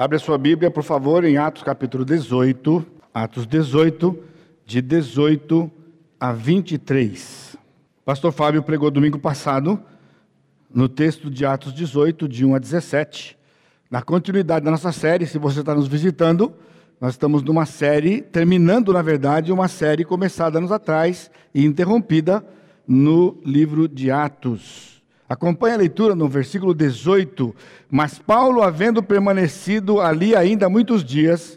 Abre a sua Bíblia, por favor, em Atos capítulo 18. Atos 18, de 18 a 23. Pastor Fábio pregou domingo passado no texto de Atos 18, de 1 a 17. Na continuidade da nossa série, se você está nos visitando, nós estamos numa série, terminando, na verdade, uma série começada anos atrás e interrompida no livro de Atos. Acompanhe a leitura no versículo 18. Mas Paulo, havendo permanecido ali ainda muitos dias,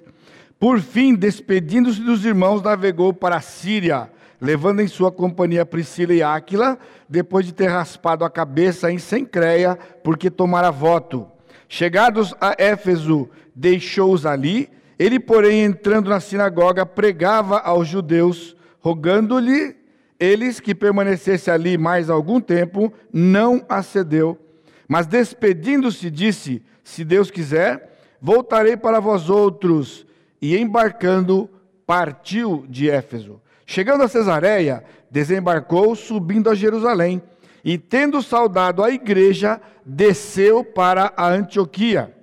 por fim, despedindo-se dos irmãos, navegou para a Síria, levando em sua companhia Priscila e Áquila, depois de ter raspado a cabeça em Sencreia, porque tomara voto. Chegados a Éfeso, deixou-os ali. Ele, porém, entrando na sinagoga, pregava aos judeus, rogando-lhe eles que permanecesse ali mais algum tempo, não acedeu. Mas despedindo-se, disse: Se Deus quiser, voltarei para vós outros. E embarcando, partiu de Éfeso. Chegando a Cesareia, desembarcou, subindo a Jerusalém. E tendo saudado a igreja, desceu para a Antioquia.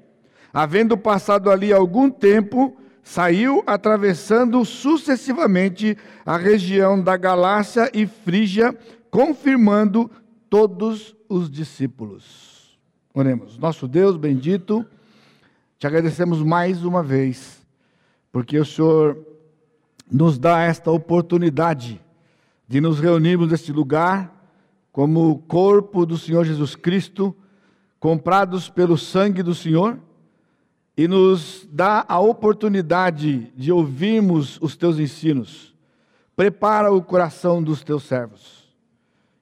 Havendo passado ali algum tempo, saiu atravessando sucessivamente a região da Galácia e Frígia, confirmando todos os discípulos. Oremos. Nosso Deus bendito, te agradecemos mais uma vez, porque o Senhor nos dá esta oportunidade de nos reunirmos neste lugar como corpo do Senhor Jesus Cristo, comprados pelo sangue do Senhor, e nos dá a oportunidade de ouvirmos os teus ensinos. Prepara o coração dos teus servos,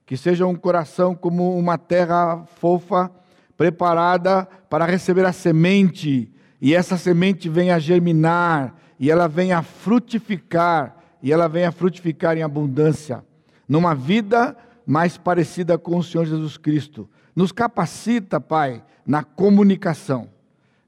que seja um coração como uma terra fofa, preparada para receber a semente, e essa semente venha germinar, e ela venha frutificar, e ela venha frutificar em abundância, numa vida mais parecida com o Senhor Jesus Cristo. Nos capacita, Pai, na comunicação,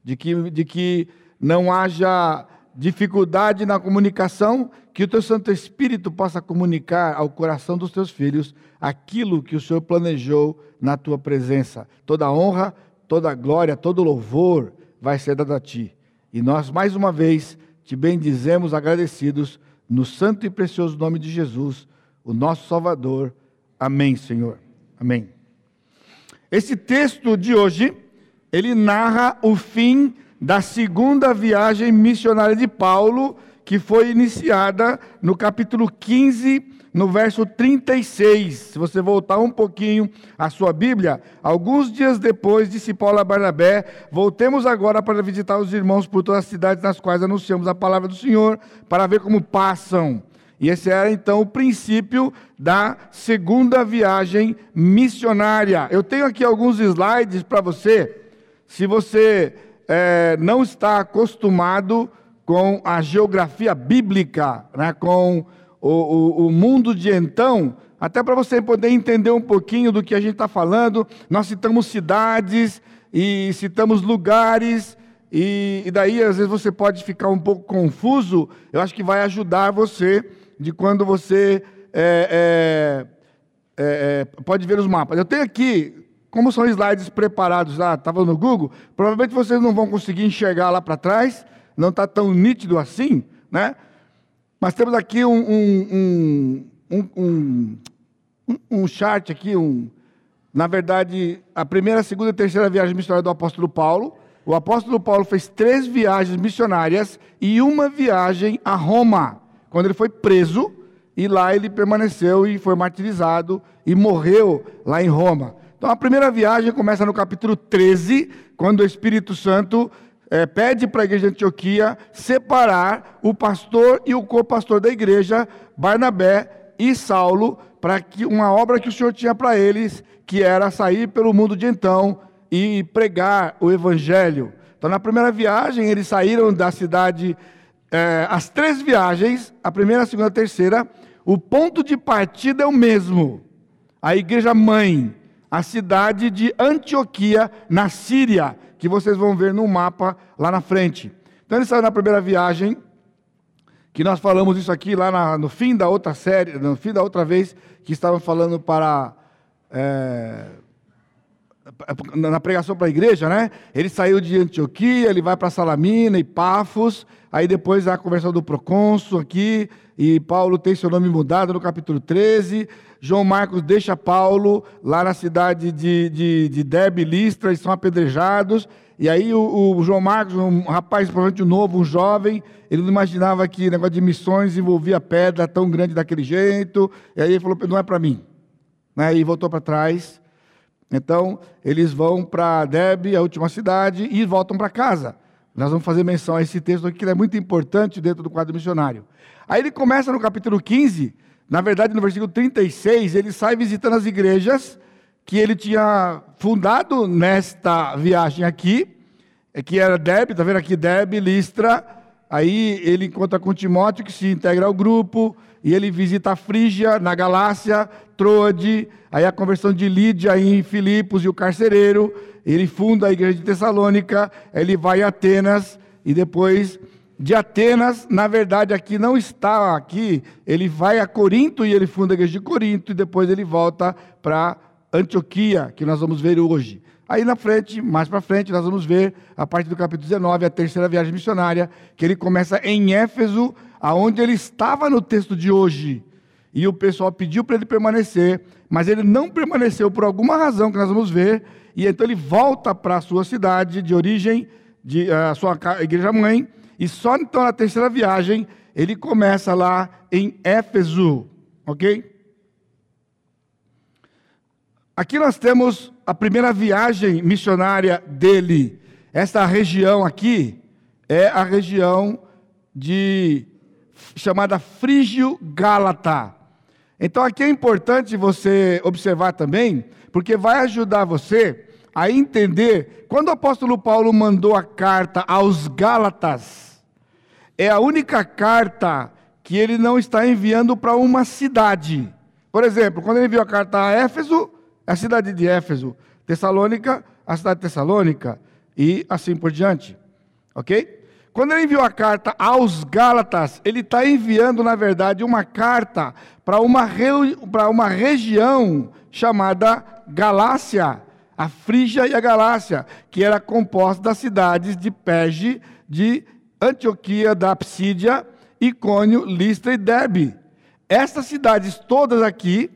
de que, de que não haja dificuldade na comunicação, que o teu Santo Espírito possa comunicar ao coração dos teus filhos aquilo que o Senhor planejou na tua presença. Toda honra, toda glória, todo louvor vai ser dado a ti. E nós, mais uma vez, te bendizemos agradecidos no santo e precioso nome de Jesus, o nosso Salvador Amém, Senhor. Amém. Esse texto de hoje, ele narra o fim da segunda viagem missionária de Paulo, que foi iniciada no capítulo 15, no verso 36. Se você voltar um pouquinho à sua Bíblia, alguns dias depois, disse Paulo a Barnabé: Voltemos agora para visitar os irmãos por todas as cidades nas quais anunciamos a palavra do Senhor, para ver como passam. E esse era então o princípio da segunda viagem missionária. Eu tenho aqui alguns slides para você. Se você é, não está acostumado com a geografia bíblica, né, com o, o, o mundo de então, até para você poder entender um pouquinho do que a gente está falando, nós citamos cidades e citamos lugares. E, e daí, às vezes, você pode ficar um pouco confuso. Eu acho que vai ajudar você de quando você é, é, é, é, pode ver os mapas. Eu tenho aqui, como são slides preparados lá, estava no Google, provavelmente vocês não vão conseguir enxergar lá para trás, não está tão nítido assim, né? Mas temos aqui um, um, um, um, um chart aqui, um, na verdade, a primeira, segunda e terceira viagem missionária do apóstolo Paulo. O apóstolo Paulo fez três viagens missionárias e uma viagem a Roma quando ele foi preso e lá ele permaneceu e foi martirizado e morreu lá em Roma. Então a primeira viagem começa no capítulo 13, quando o Espírito Santo é, pede para a igreja de Antioquia separar o pastor e o co-pastor da igreja, Barnabé e Saulo, para que uma obra que o Senhor tinha para eles, que era sair pelo mundo de então e pregar o evangelho. Então na primeira viagem eles saíram da cidade é, as três viagens, a primeira, a segunda, a terceira, o ponto de partida é o mesmo. A igreja mãe, a cidade de Antioquia, na Síria, que vocês vão ver no mapa lá na frente. Então ele saiu na primeira viagem, que nós falamos isso aqui lá na, no fim da outra série, no fim da outra vez, que estavam falando para, é, na pregação para a igreja, né? Ele saiu de Antioquia, ele vai para Salamina e Pafos, aí depois a conversão do procônsul aqui, e Paulo tem seu nome mudado no capítulo 13. João Marcos deixa Paulo lá na cidade de, de, de Debe, Listra, eles são apedrejados. E aí o, o, João Marcos, um rapaz provavelmente novo, um jovem, ele não imaginava que negócio de missões envolvia pedra tão grande daquele jeito. E aí ele falou, não é para mim. Né? E voltou para trás. Então, eles vão para Debe, a última cidade, e voltam para casa. Nós vamos fazer menção a esse texto aqui, que é muito importante dentro do quadro missionário. Aí ele começa no capítulo 15, na verdade, no versículo 36, ele sai visitando as igrejas que ele tinha fundado nesta viagem aqui, que era Deb, está vendo aqui Deb, Listra. Aí ele encontra com Timóteo, que se integra ao grupo, e ele visita a Frígia, na Galácia, Troade, aí a conversão de Lídia em Filipos e o carcereiro. Ele funda a igreja de Tessalônica, ele vai a Atenas, e depois de Atenas, na verdade, aqui não está aqui, ele vai a Corinto e ele funda a igreja de Corinto, e depois ele volta para Antioquia, que nós vamos ver hoje. Aí na frente, mais para frente, nós vamos ver, a partir do capítulo 19, a terceira viagem missionária, que ele começa em Éfeso, aonde ele estava no texto de hoje. E o pessoal pediu para ele permanecer, mas ele não permaneceu por alguma razão que nós vamos ver, e então ele volta para a sua cidade de origem, de, a sua igreja mãe, e só então na terceira viagem ele começa lá em Éfeso, ok? Aqui nós temos a primeira viagem missionária dele. Esta região aqui é a região de chamada Frígio Gálata. Então aqui é importante você observar também, porque vai ajudar você a entender quando o apóstolo Paulo mandou a carta aos Gálatas é a única carta que ele não está enviando para uma cidade. Por exemplo, quando ele enviou a carta a Éfeso, a cidade de Éfeso, Tessalônica, a cidade de Tessalônica, e assim por diante. Ok? Quando ele enviou a carta aos Gálatas, ele está enviando, na verdade, uma carta para uma, uma região chamada Galácia, a Frígia e a Galácia, que era composta das cidades de Perge, de Antioquia da Psídia, Icônio, Listra e Derbe. Estas cidades todas aqui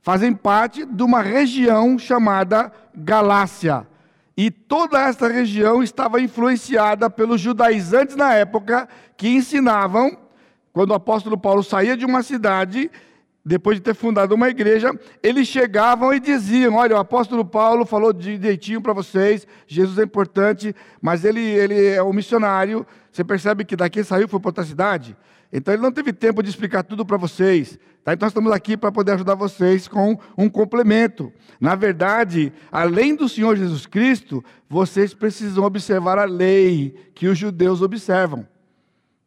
fazem parte de uma região chamada Galácia. E toda esta região estava influenciada pelos judaizantes na época que ensinavam, quando o apóstolo Paulo saía de uma cidade, depois de ter fundado uma igreja, eles chegavam e diziam: Olha, o apóstolo Paulo falou direitinho para vocês, Jesus é importante, mas ele, ele é um missionário. Você percebe que daqui saiu foi para outra cidade? Então ele não teve tempo de explicar tudo para vocês. Tá? Então nós estamos aqui para poder ajudar vocês com um complemento. Na verdade, além do Senhor Jesus Cristo, vocês precisam observar a lei que os judeus observam.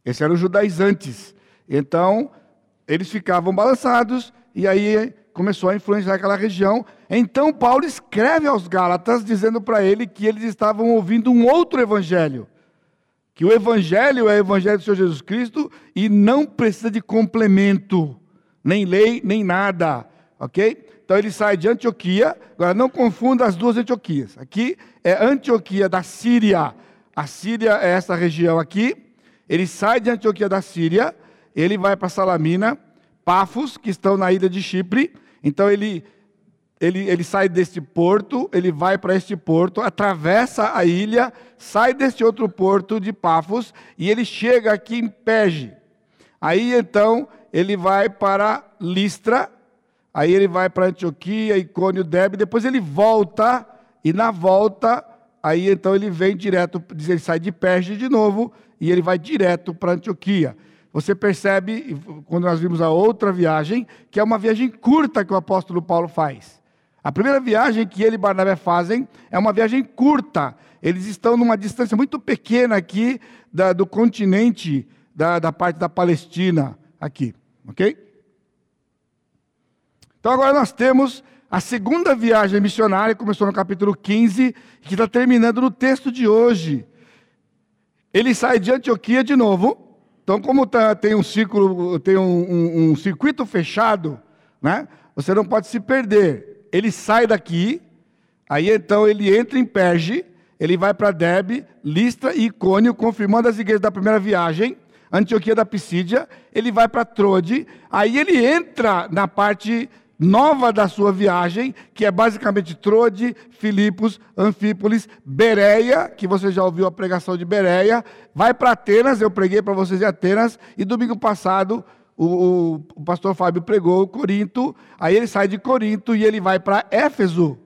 Esses eram os judaizantes. Então, eles ficavam balançados e aí começou a influenciar aquela região. Então Paulo escreve aos Gálatas dizendo para ele que eles estavam ouvindo um outro evangelho. Que o evangelho é o evangelho do Senhor Jesus Cristo e não precisa de complemento, nem lei, nem nada, OK? Então ele sai de Antioquia. Agora não confunda as duas Antioquias. Aqui é Antioquia da Síria. A Síria é essa região aqui. Ele sai de Antioquia da Síria ele vai para Salamina, Pafos, que estão na ilha de Chipre. Então ele, ele, ele sai deste porto, ele vai para este porto, atravessa a ilha, sai deste outro porto de Pafos e ele chega aqui em Pege. Aí então ele vai para Listra, aí ele vai para Antioquia, Icônio, Debe, depois ele volta e na volta aí então ele vem direto, ele sai de Perge de novo e ele vai direto para Antioquia você percebe, quando nós vimos a outra viagem, que é uma viagem curta que o apóstolo Paulo faz. A primeira viagem que ele e Barnabé fazem é uma viagem curta. Eles estão numa distância muito pequena aqui da, do continente, da, da parte da Palestina, aqui. Ok? Então agora nós temos a segunda viagem missionária, começou no capítulo 15, que está terminando no texto de hoje. Ele sai de Antioquia de novo, então, como tá, tem um ciclo, tem um, um, um, circuito fechado, né? Você não pode se perder. Ele sai daqui, Aí então ele entra em Perge, ele vai para Derbe, Listra e Icônio, confirmando as igrejas da primeira viagem, Antioquia da Pisídia, ele vai para Trode, aí ele entra na parte nova da sua viagem, que é basicamente Trode, Filipos, Anfípolis, Bereia, que você já ouviu a pregação de Bereia, vai para Atenas, eu preguei para vocês em Atenas, e domingo passado o, o, o, pastor Fábio pregou Corinto, aí ele sai de Corinto e ele vai para Éfeso,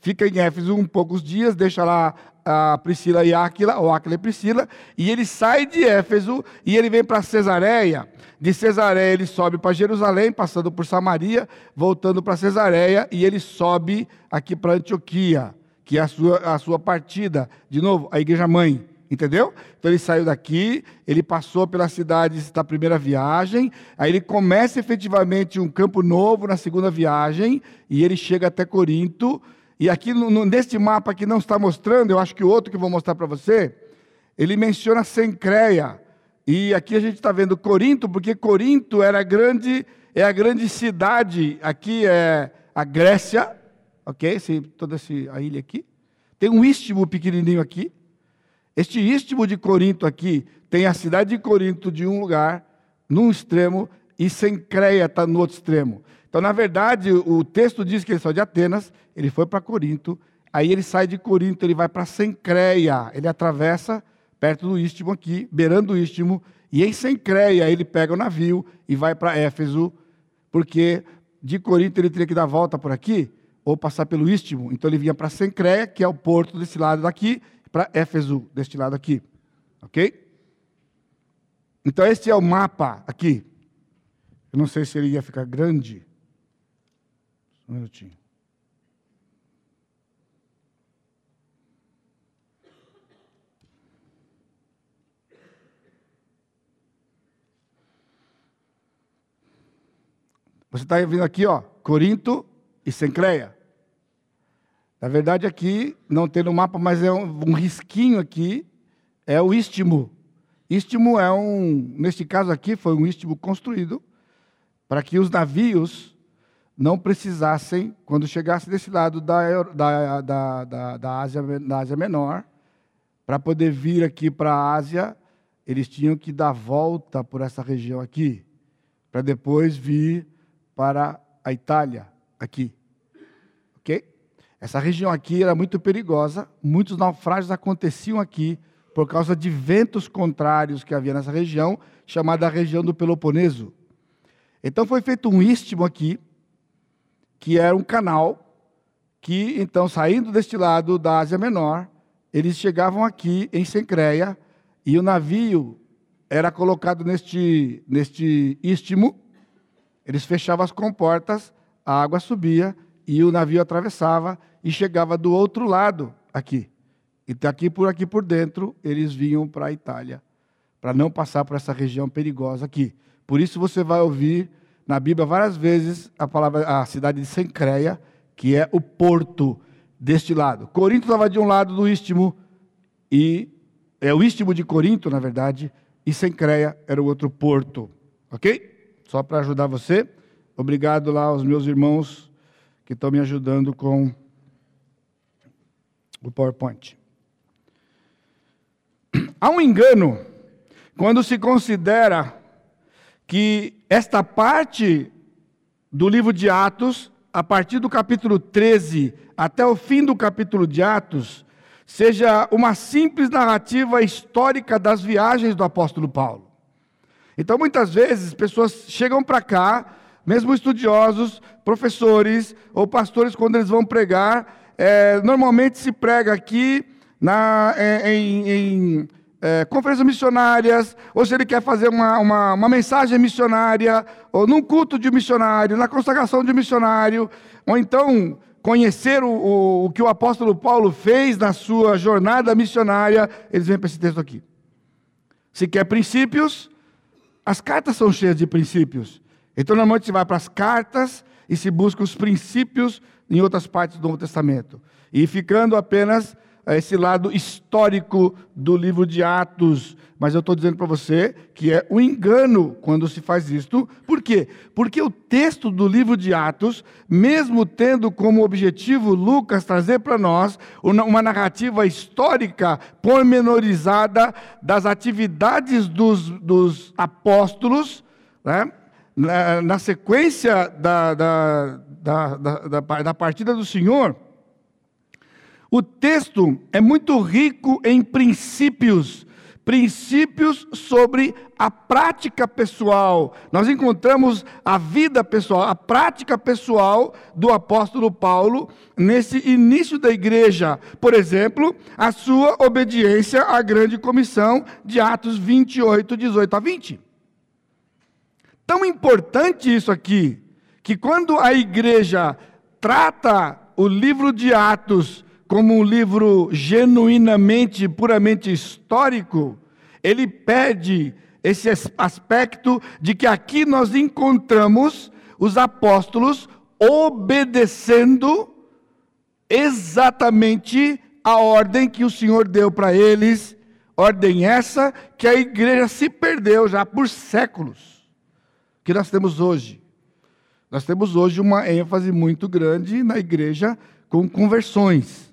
fica em Éfeso um poucos dias, deixa lá a Priscila e Áquila, ou Áquila e Priscila, e ele sai de Éfeso e ele vem para Cesareia. De Cesareia ele sobe para Jerusalém, passando por Samaria, voltando para Cesareia, e ele sobe aqui para Antioquia, que é a sua, a sua partida. De novo, a igreja mãe. Entendeu? Então ele saiu daqui, ele passou pelas cidades da primeira viagem, aí ele começa efetivamente um campo novo na segunda viagem, e ele chega até Corinto, e aqui no, neste mapa que não está mostrando, eu acho que o outro que vou mostrar para você, ele menciona Sencreia. E aqui a gente está vendo Corinto, porque Corinto era grande, é a grande cidade. Aqui é a Grécia, ok? Esse, toda essa, a ilha aqui. Tem um istmo pequenininho aqui. Este istmo de Corinto aqui tem a cidade de Corinto de um lugar, num extremo, e Sencreia está no outro extremo. Então, na verdade, o texto diz que ele saiu de Atenas, ele foi para Corinto, aí ele sai de Corinto, ele vai para Sencreia, ele atravessa perto do istmo aqui, beirando o istmo, e em Sencreia ele pega o navio e vai para Éfeso, porque de Corinto ele teria que dar volta por aqui, ou passar pelo istmo, então ele vinha para Sencreia, que é o porto desse lado daqui, para Éfeso, deste lado aqui, ok? Então este é o mapa aqui. Eu não sei se ele ia ficar grande, um minutinho. Você está vindo aqui, ó, Corinto e Sencreia. Na verdade, aqui não tem no mapa, mas é um, um risquinho aqui, é o istmo. Istmo é um, neste caso aqui, foi um istmo construído para que os navios não precisassem, quando chegasse desse lado da, da, da, da, da, Ásia, da Ásia Menor, para poder vir aqui para a Ásia, eles tinham que dar volta por essa região aqui, para depois vir para a Itália, aqui. Ok? Essa região aqui era muito perigosa, muitos naufrágios aconteciam aqui por causa de ventos contrários que havia nessa região, chamada região do Peloponeso. Então foi feito um istmo aqui, que era um canal que, então, saindo deste lado da Ásia Menor, eles chegavam aqui em Sencreia e o navio era colocado neste, neste istmo, eles fechavam as comportas, a água subia e o navio atravessava e chegava do outro lado aqui. E daqui por aqui por dentro, eles vinham para a Itália, para não passar por essa região perigosa aqui. Por isso você vai ouvir na Bíblia várias vezes a palavra a cidade de Sencreia, que é o porto deste lado. Corinto estava de um lado do istmo e é o istmo de Corinto, na verdade, e Sencreia era o outro porto. OK? Só para ajudar você. Obrigado lá aos meus irmãos que estão me ajudando com o PowerPoint. Há um engano quando se considera que esta parte do livro de Atos, a partir do capítulo 13 até o fim do capítulo de Atos, seja uma simples narrativa histórica das viagens do apóstolo Paulo. Então, muitas vezes, pessoas chegam para cá, mesmo estudiosos, professores ou pastores, quando eles vão pregar, é, normalmente se prega aqui na, é, em, em é, conferências missionárias, ou se ele quer fazer uma, uma, uma, mensagem missionária, ou num culto de missionário, na consagração de missionário, ou então conhecer o, o, o que o apóstolo Paulo fez na sua jornada missionária, eles vêm para esse texto aqui. Se quer princípios, as cartas são cheias de princípios. Então, normalmente se vai para as cartas e se busca os princípios em outras partes do Novo Testamento. E ficando apenas esse lado histórico do livro de Atos, mas eu estou dizendo para você que é um engano quando se faz isto. Por quê? Porque o texto do livro de Atos, mesmo tendo como objetivo Lucas trazer para nós uma narrativa histórica pormenorizada das atividades dos, dos apóstolos, né? na, na, sequência da, da, da, da, da partida do Senhor, o texto é muito rico em princípios, princípios sobre a prática pessoal. Nós encontramos a vida pessoal, a prática pessoal do apóstolo Paulo nesse início da igreja. Por exemplo, a sua obediência à grande comissão de Atos 28, 18 a 20. Tão importante isso aqui, que quando a igreja trata o livro de Atos como um livro genuinamente, puramente histórico, ele pede esse aspecto de que aqui nós encontramos os apóstolos obedecendo exatamente a ordem que o Senhor deu para eles, ordem essa que a igreja se perdeu já por séculos, que nós temos hoje. Nós temos hoje uma ênfase muito grande na igreja com conversões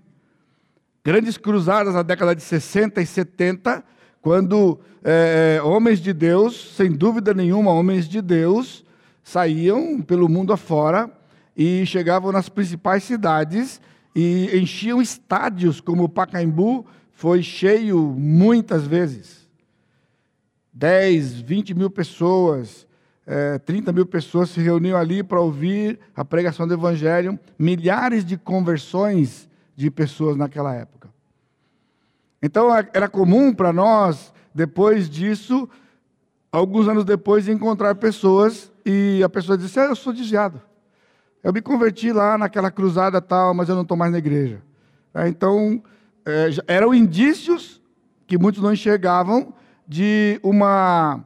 grandes cruzadas na década de 60 e 70, quando é, homens de Deus, sem dúvida nenhuma, homens de Deus, saíam pelo mundo afora e chegavam nas principais cidades e enchiam estádios, como o Pacaembu foi cheio muitas vezes. 10, 20 mil pessoas, é, 30 mil pessoas se reuniam ali para ouvir a pregação do Evangelho, milhares de conversões de pessoas naquela época. Então era comum para nós, depois disso, alguns anos depois, encontrar pessoas e a pessoa disse: ah, Eu sou desviado. Eu me converti lá naquela cruzada tal, mas eu não estou mais na igreja. É, então, é, eram indícios que muitos não enxergavam de uma,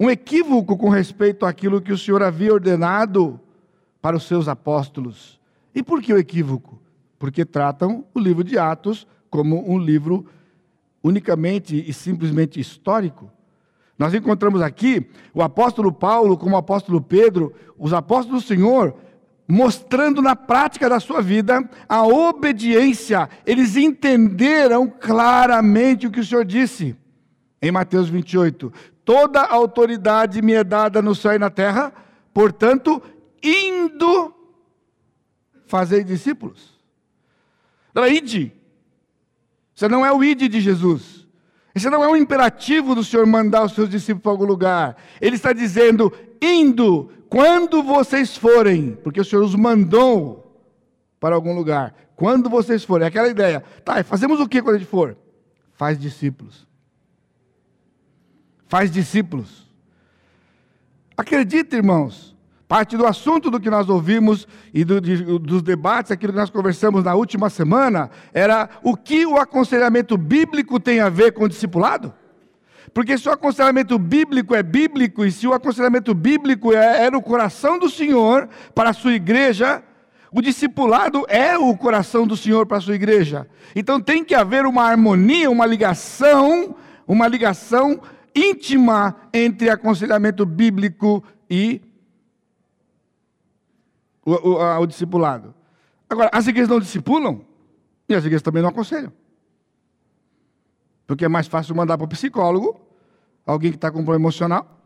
um equívoco com respeito àquilo que o Senhor havia ordenado para os seus apóstolos. E por que o equívoco? Porque tratam o livro de Atos como um livro unicamente e simplesmente histórico. Nós encontramos aqui o apóstolo Paulo, como o apóstolo Pedro, os apóstolos do Senhor, mostrando na prática da sua vida a obediência. Eles entenderam claramente o que o Senhor disse em Mateus 28. Toda autoridade me é dada no céu e na terra, portanto, indo fazer discípulos. Ela ide. Você não é o ide de Jesus. Esse não é um imperativo do Senhor mandar os seus discípulos para algum lugar. Ele está dizendo, indo, quando vocês forem, porque o Senhor os mandou para algum lugar. Quando vocês forem, é aquela ideia. Tá, fazemos o que quando a gente for? Faz discípulos. Faz discípulos. Acredita, irmãos, Parte do assunto do que nós ouvimos e do, de, dos debates, aquilo que nós conversamos na última semana, era o que o aconselhamento bíblico tem a ver com o discipulado? Porque se o aconselhamento bíblico é bíblico e se o aconselhamento bíblico é, é no coração do Senhor para a sua igreja, o discipulado é o coração do Senhor para a sua igreja. Então tem que haver uma harmonia, uma ligação, uma ligação íntima entre aconselhamento bíblico e o, o, a, o discipulado. Agora, as igrejas não discipulam e as igrejas também não aconselham. Porque é mais fácil mandar para o psicólogo, alguém que está com problema emocional.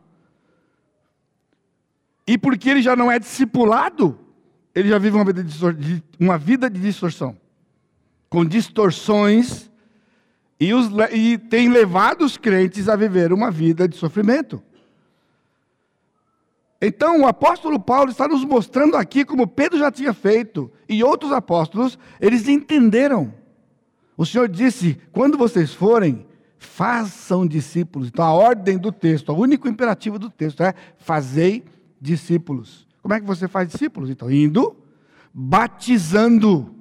E porque ele já não é discipulado, ele já vive uma vida de, uma vida de distorção, com distorções, e, os, e tem levado os crentes a viver uma vida de sofrimento. Então, o apóstolo Paulo está nos mostrando aqui, como Pedro já tinha feito, e outros apóstolos, eles entenderam. O Senhor disse: quando vocês forem, façam discípulos. Então, a ordem do texto, o único imperativo do texto é: fazei discípulos. Como é que você faz discípulos? Então, indo, batizando.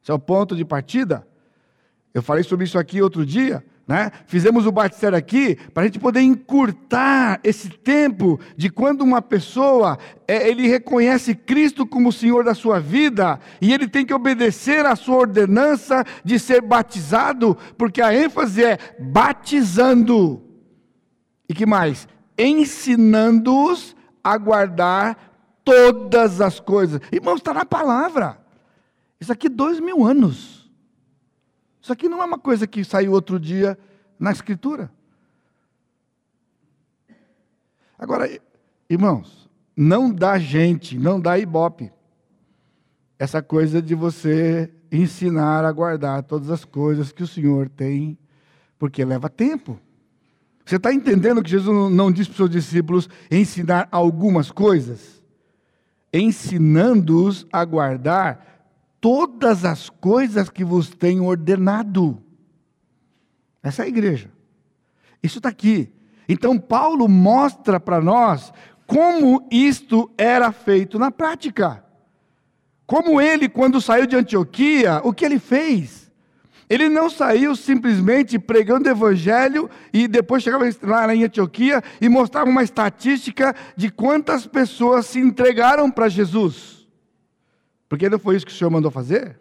Esse é o ponto de partida. Eu falei sobre isso aqui outro dia. Né? Fizemos o batistério aqui para a gente poder encurtar esse tempo de quando uma pessoa é, ele reconhece Cristo como o Senhor da sua vida e ele tem que obedecer à sua ordenança de ser batizado, porque a ênfase é batizando. E que mais? Ensinando-os a guardar todas as coisas. Irmãos, está na palavra. Isso aqui dois mil anos. Isso aqui não é uma coisa que saiu outro dia na Escritura. Agora, irmãos, não dá gente, não dá ibope. Essa coisa de você ensinar a guardar todas as coisas que o Senhor tem, porque leva tempo. Você está entendendo que Jesus não disse para os seus discípulos ensinar algumas coisas? Ensinando-os a guardar todas as coisas que vos tenho ordenado. Essa é a igreja. Isso está aqui. Então, Paulo mostra para nós como isto era feito na prática. Como ele, quando saiu de Antioquia, o que ele fez? Ele não saiu simplesmente pregando o evangelho e depois chegava lá em Antioquia e mostrava uma estatística de quantas pessoas se entregaram para Jesus. Porque não foi isso que o Senhor mandou fazer?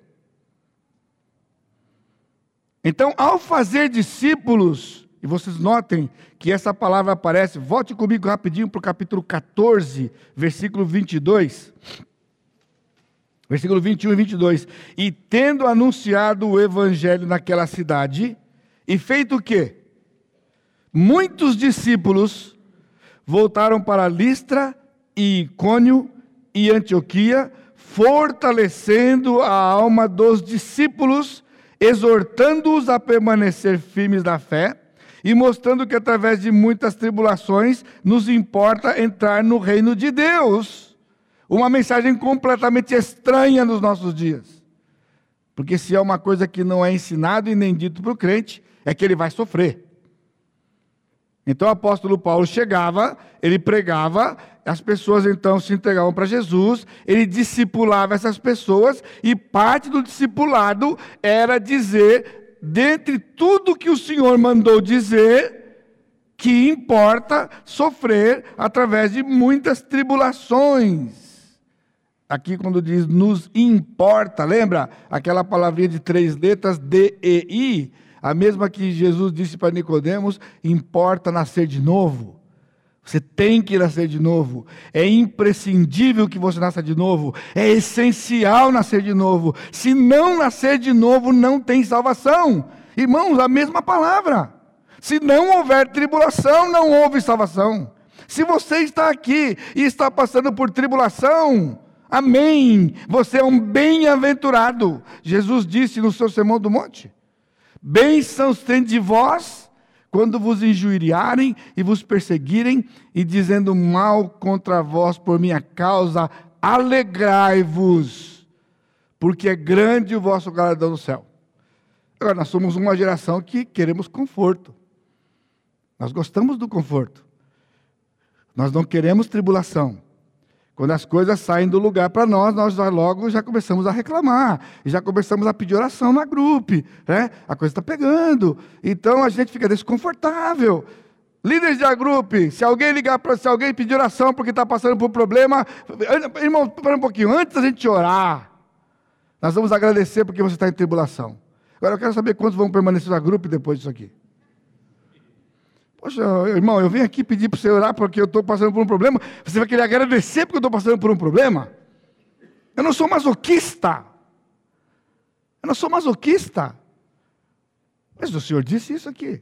Então, ao fazer discípulos, e vocês notem que essa palavra aparece, volte comigo rapidinho para o capítulo 14, versículo 22. Versículo 21 e 22. E tendo anunciado o evangelho naquela cidade, e feito o quê? Muitos discípulos voltaram para Listra e Icônio e Antioquia, fortalecendo a alma dos discípulos, exortando-os a permanecer firmes na fé e mostrando que através de muitas tribulações nos importa entrar no reino de Deus. Uma mensagem completamente estranha nos nossos dias. Porque se é uma coisa que não é ensinado e nem dito para o crente, é que ele vai sofrer. Então o apóstolo Paulo chegava, ele pregava, as pessoas então se entregavam para Jesus, ele discipulava essas pessoas, e parte do discipulado era dizer, dentre tudo que o Senhor mandou dizer, que importa sofrer através de muitas tribulações. Aqui, quando diz nos importa, lembra aquela palavrinha de três letras, D-E-I? A mesma que Jesus disse para Nicodemos, importa nascer de novo. Você tem que nascer de novo. É imprescindível que você nasça de novo. É essencial nascer de novo. Se não nascer de novo, não tem salvação. Irmãos, a mesma palavra. Se não houver tribulação, não houve salvação. Se você está aqui e está passando por tribulação, amém. Você é um bem-aventurado. Jesus disse no seu sermão do monte. Bênçãos tem de vós quando vos injuriarem e vos perseguirem e dizendo mal contra vós por minha causa, alegrai-vos, porque é grande o vosso galardão no céu. Agora, nós somos uma geração que queremos conforto. Nós gostamos do conforto. Nós não queremos tribulação. Quando as coisas saem do lugar para nós, nós já logo já começamos a reclamar, já começamos a pedir oração na grupo, né? A coisa está pegando, então a gente fica desconfortável. Líderes de grupo, se alguém ligar para, se alguém pedir oração porque está passando por um problema, irmão, para um pouquinho, antes da gente orar, nós vamos agradecer porque você está em tribulação. Agora eu quero saber quantos vão permanecer na grupo depois disso aqui. Poxa, irmão, eu venho aqui pedir para você orar porque eu estou passando por um problema. Você vai querer agradecer porque eu estou passando por um problema? Eu não sou masoquista. Eu não sou masoquista. Mas o Senhor disse isso aqui.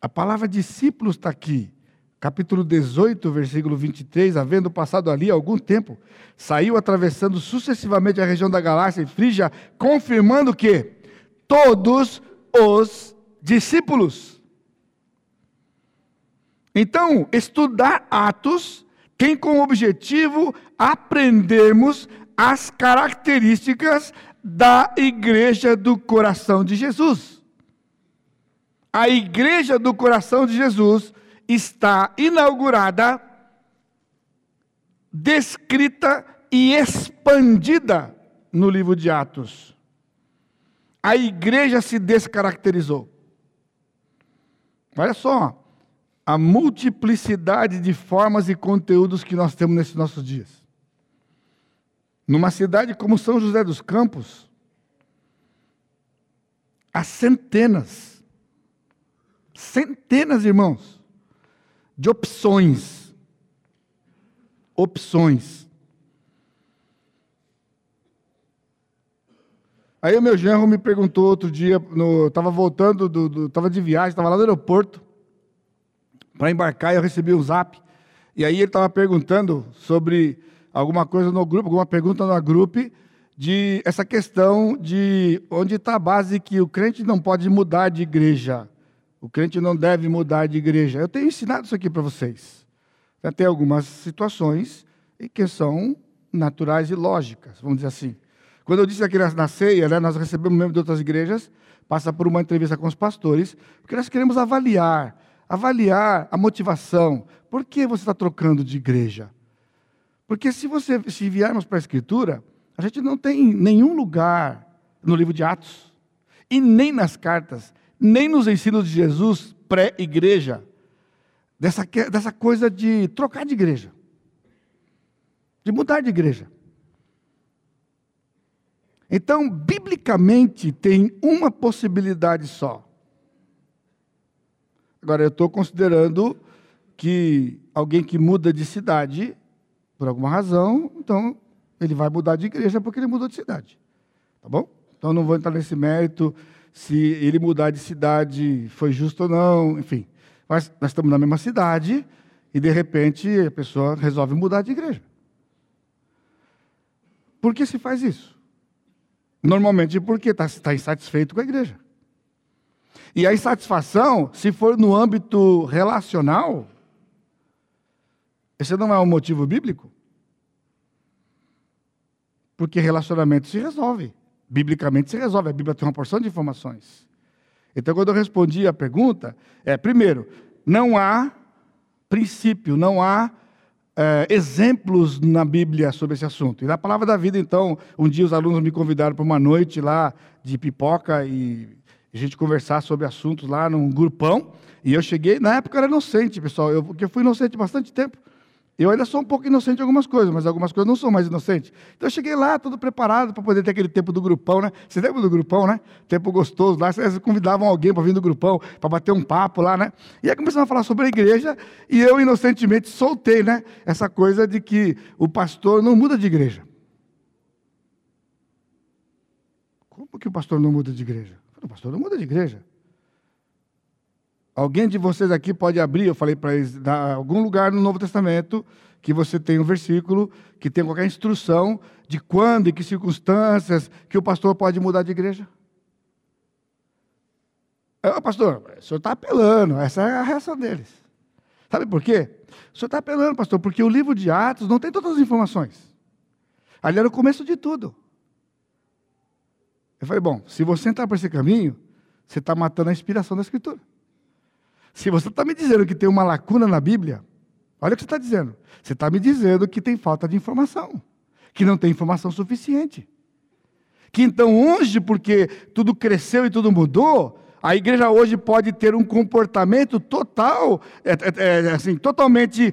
A palavra discípulos está aqui. Capítulo 18, versículo 23, havendo passado ali algum tempo, saiu atravessando sucessivamente a região da Galácia e Frígia, confirmando que todos os discípulos então, estudar Atos tem como objetivo aprendermos as características da igreja do coração de Jesus. A igreja do coração de Jesus está inaugurada, descrita e expandida no livro de Atos. A igreja se descaracterizou. Olha só, a multiplicidade de formas e conteúdos que nós temos nesses nossos dias. Numa cidade como São José dos Campos, há centenas, centenas, irmãos, de opções. Opções. Aí o meu genro me perguntou outro dia, estava voltando, estava de viagem, estava lá no aeroporto, para embarcar, eu recebi um zap. E aí ele estava perguntando sobre alguma coisa no grupo, alguma pergunta no grupo, de essa questão de onde está a base que o crente não pode mudar de igreja. O crente não deve mudar de igreja. Eu tenho ensinado isso aqui para vocês. Tem algumas situações que são naturais e lógicas, vamos dizer assim. Quando eu disse aqui na ceia, né, nós recebemos membros de outras igrejas, passa por uma entrevista com os pastores, porque nós queremos avaliar avaliar a motivação. Por que você está trocando de igreja? Porque se você se viermos para a Escritura, a gente não tem nenhum lugar no livro de Atos, e nem nas cartas, nem nos ensinos de Jesus pré-igreja, dessa, dessa coisa de trocar de igreja, de mudar de igreja. Então, biblicamente, tem uma possibilidade só. Agora, eu estou considerando que alguém que muda de cidade, por alguma razão, então ele vai mudar de igreja porque ele mudou de cidade. Tá bom? Então não vou entrar nesse mérito se ele mudar de cidade foi justo ou não, enfim. Mas nós estamos na mesma cidade e de repente a pessoa resolve mudar de igreja. Por que se faz isso? Normalmente porque está tá insatisfeito com a igreja. E a insatisfação, se for no âmbito relacional, esse não é um motivo bíblico? Porque relacionamento se resolve. Biblicamente se resolve. A Bíblia tem uma porção de informações. Então, quando eu respondi a pergunta, é, primeiro, não há princípio, não há é, exemplos na Bíblia sobre esse assunto. E na Palavra da Vida, então, um dia os alunos me convidaram para uma noite lá de pipoca e a gente conversar sobre assuntos lá num grupão. E eu cheguei, na época eu era inocente, pessoal, eu, porque eu fui inocente bastante tempo. Eu ainda sou um pouco inocente em algumas coisas, mas algumas coisas não sou mais inocente. Então eu cheguei lá, todo preparado para poder ter aquele tempo do grupão, né? Você lembra do grupão, né? Tempo gostoso lá, vocês convidavam alguém para vir do grupão, para bater um papo lá, né? E aí começaram a falar sobre a igreja, e eu inocentemente soltei, né? Essa coisa de que o pastor não muda de igreja. Como que o pastor não muda de igreja? O pastor não muda de igreja. Alguém de vocês aqui pode abrir, eu falei para eles, algum lugar no Novo Testamento que você tem um versículo que tem qualquer instrução de quando e que circunstâncias que o pastor pode mudar de igreja? Ah, pastor, o senhor está apelando, essa é a reação deles. Sabe por quê? O senhor está apelando, pastor, porque o livro de Atos não tem todas as informações. Ali era o começo de tudo. Eu falei, bom, se você entrar por esse caminho, você está matando a inspiração da Escritura. Se você está me dizendo que tem uma lacuna na Bíblia, olha o que você está dizendo. Você está me dizendo que tem falta de informação, que não tem informação suficiente. Que então hoje, porque tudo cresceu e tudo mudou, a igreja hoje pode ter um comportamento total, é, é, é, assim, totalmente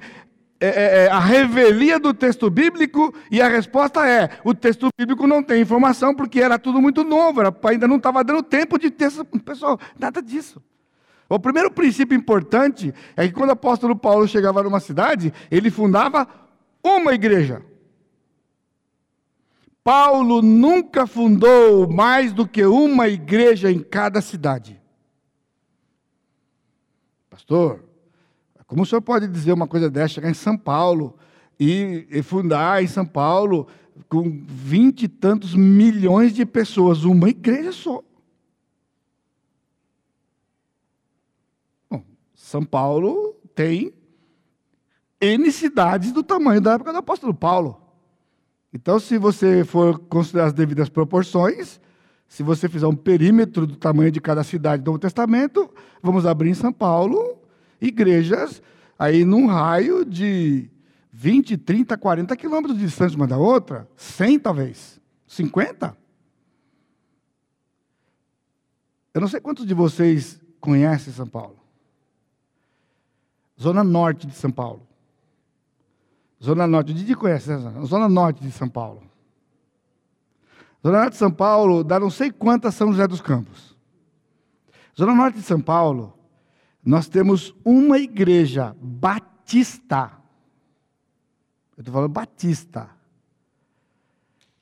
é, é, é, a revelia do texto bíblico e a resposta é: o texto bíblico não tem informação porque era tudo muito novo, era, ainda não estava dando tempo de ter. Pessoal, nada disso. O primeiro princípio importante é que quando o apóstolo Paulo chegava numa cidade, ele fundava uma igreja. Paulo nunca fundou mais do que uma igreja em cada cidade. Pastor, como o senhor pode dizer uma coisa dessa, chegar em São Paulo e, e fundar em São Paulo com vinte e tantos milhões de pessoas, uma igreja só? Bom, São Paulo tem N cidades do tamanho da época do apóstolo Paulo. Então, se você for considerar as devidas proporções, se você fizer um perímetro do tamanho de cada cidade do Novo Testamento, vamos abrir em São Paulo igrejas aí num raio de 20, 30, 40 quilômetros de distância uma da outra, 100 talvez, 50. Eu não sei quantos de vocês conhecem São Paulo. Zona Norte de São Paulo. Zona Norte, o Didi conhece, né? Zona Norte de São Paulo. Zona Norte de São Paulo dá não sei quantas São José dos Campos. Zona Norte de São Paulo, nós temos uma igreja batista. Eu estou falando batista.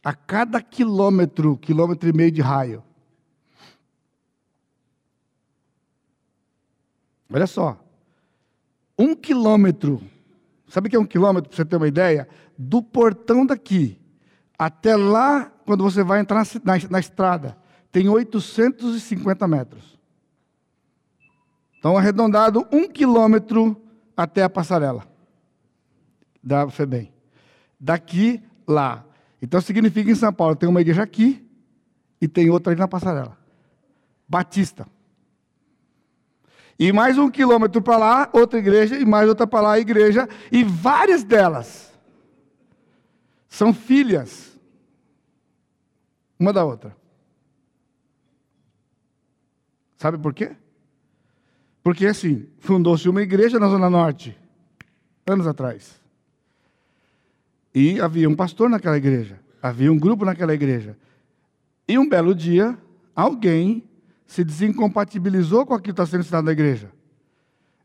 A cada quilômetro, quilômetro e meio de raio. Olha só. Um quilômetro. Sabe o que é um quilômetro, para você ter uma ideia? Do portão daqui até lá, quando você vai entrar na, na, na estrada, tem 850 metros. Então, arredondado um quilômetro até a passarela da FEBEM. Daqui, lá. Então, significa em São Paulo tem uma igreja aqui e tem outra ali na passarela. Batista. E mais um quilômetro para lá, outra igreja, e mais outra para lá, igreja, e várias delas são filhas uma da outra. Sabe por quê? Porque assim, fundou-se uma igreja na Zona Norte, anos atrás. E havia um pastor naquela igreja, havia um grupo naquela igreja. E um belo dia, alguém se desincompatibilizou com aquilo que está sendo ensinado na igreja.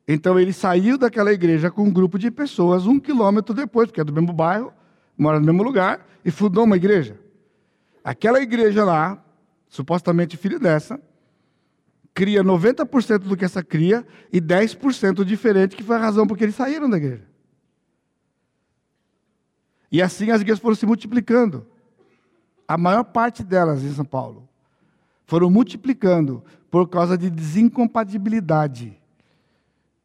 Então ele saiu daquela igreja com um grupo de pessoas um quilômetro depois, porque é do mesmo bairro, mora no mesmo lugar, e fundou uma igreja. Aquela igreja lá, supostamente filho dessa, cria 90% do que essa cria e 10% diferente, que foi a razão por que eles saíram da igreja. E assim as igrejas foram se multiplicando. A maior parte delas em São Paulo foram multiplicando por causa de desincompatibilidade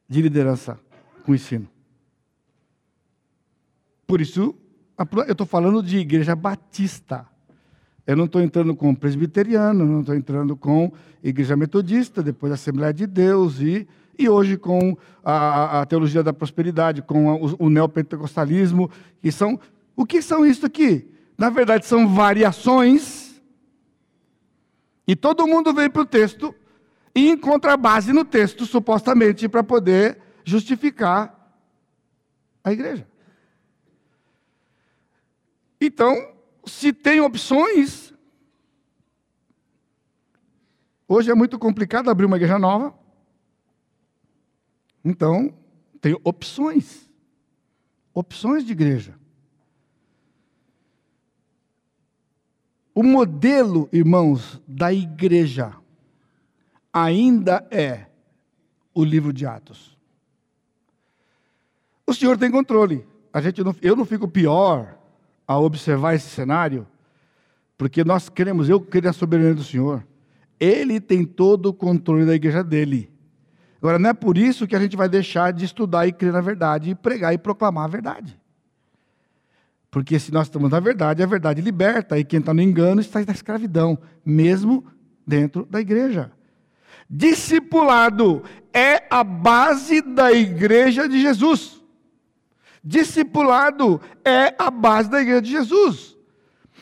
de liderança com o ensino. Por isso, eu estou falando de igreja batista. Eu não estou entrando com presbiteriano, não estou entrando com igreja metodista, depois Assembleia de Deus e, e hoje com a, a teologia da prosperidade, com a, o, o neopentecostalismo, que são o que são isso aqui? Na verdade, são variações. E todo mundo vem para o texto e encontra base no texto, supostamente, para poder justificar a igreja. Então, se tem opções, hoje é muito complicado abrir uma igreja nova. Então, tem opções. Opções de igreja. O modelo, irmãos, da igreja ainda é o livro de Atos. O Senhor tem controle. A gente não, eu não fico pior a observar esse cenário, porque nós queremos, eu queria a soberania do Senhor. Ele tem todo o controle da igreja dele. Agora, não é por isso que a gente vai deixar de estudar e crer na verdade, e pregar e proclamar a verdade. Porque se nós estamos na verdade, a verdade liberta, e quem está no engano está na escravidão, mesmo dentro da igreja. Discipulado é a base da igreja de Jesus. Discipulado é a base da igreja de Jesus.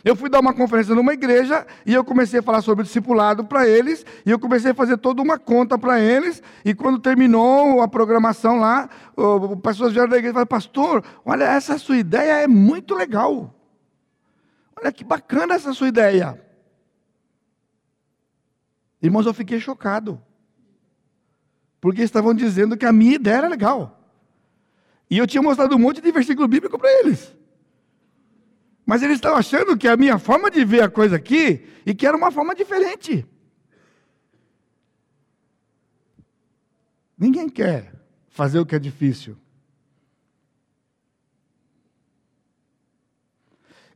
Eu fui dar uma conferência numa igreja e eu comecei a falar sobre discipulado para eles, e eu comecei a fazer toda uma conta para eles, e quando terminou a programação lá, o, pessoas vieram da igreja e falaram, pastor, olha, essa sua ideia é muito legal. Olha que bacana essa sua ideia. Irmãos, eu fiquei chocado. Porque estavam dizendo que a minha ideia era legal. E eu tinha mostrado um monte de versículo bíblico para eles. Mas eles estavam achando que a minha forma de ver a coisa aqui, e que era uma forma diferente. Ninguém quer fazer o que é difícil.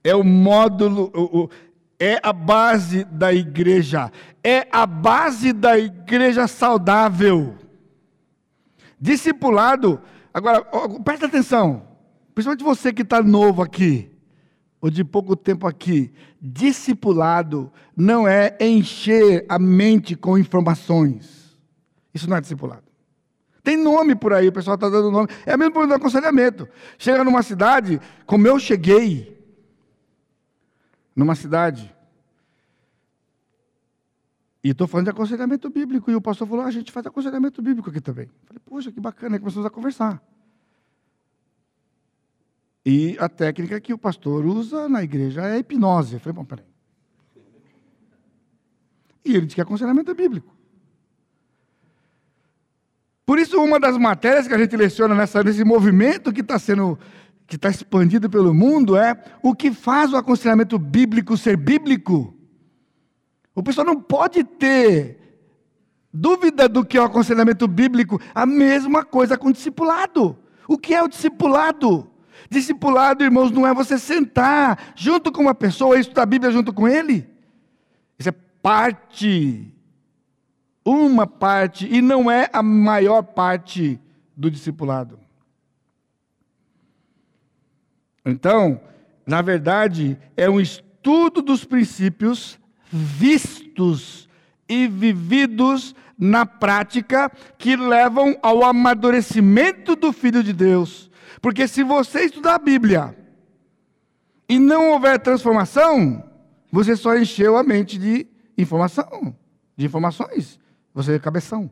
É o módulo, é a base da igreja, é a base da igreja saudável. Discipulado Agora, presta atenção, principalmente você que está novo aqui, ou de pouco tempo aqui, discipulado não é encher a mente com informações. Isso não é discipulado. Tem nome por aí, o pessoal está dando nome. É o mesmo problema do aconselhamento. Chega numa cidade, como eu cheguei, numa cidade, e estou falando de aconselhamento bíblico. E o pastor falou: ah, a gente faz aconselhamento bíblico aqui também. Falei, Poxa, que bacana, e começamos a conversar. E a técnica que o pastor usa na igreja é a hipnose. Eu falei, bom, peraí. E ele diz que é aconselhamento bíblico. Por isso, uma das matérias que a gente leciona nessa, nesse movimento que está sendo, que está expandido pelo mundo é o que faz o aconselhamento bíblico ser bíblico. O pessoal não pode ter dúvida do que é o aconselhamento bíblico, a mesma coisa com o discipulado. O que é o discipulado? Discipulado, irmãos, não é você sentar junto com uma pessoa e estudar a Bíblia junto com ele. Isso é parte uma parte, e não é a maior parte do discipulado. Então, na verdade, é um estudo dos princípios vistos e vividos na prática que levam ao amadurecimento do Filho de Deus. Porque se você estudar a Bíblia e não houver transformação, você só encheu a mente de informação, de informações. Você é cabeção.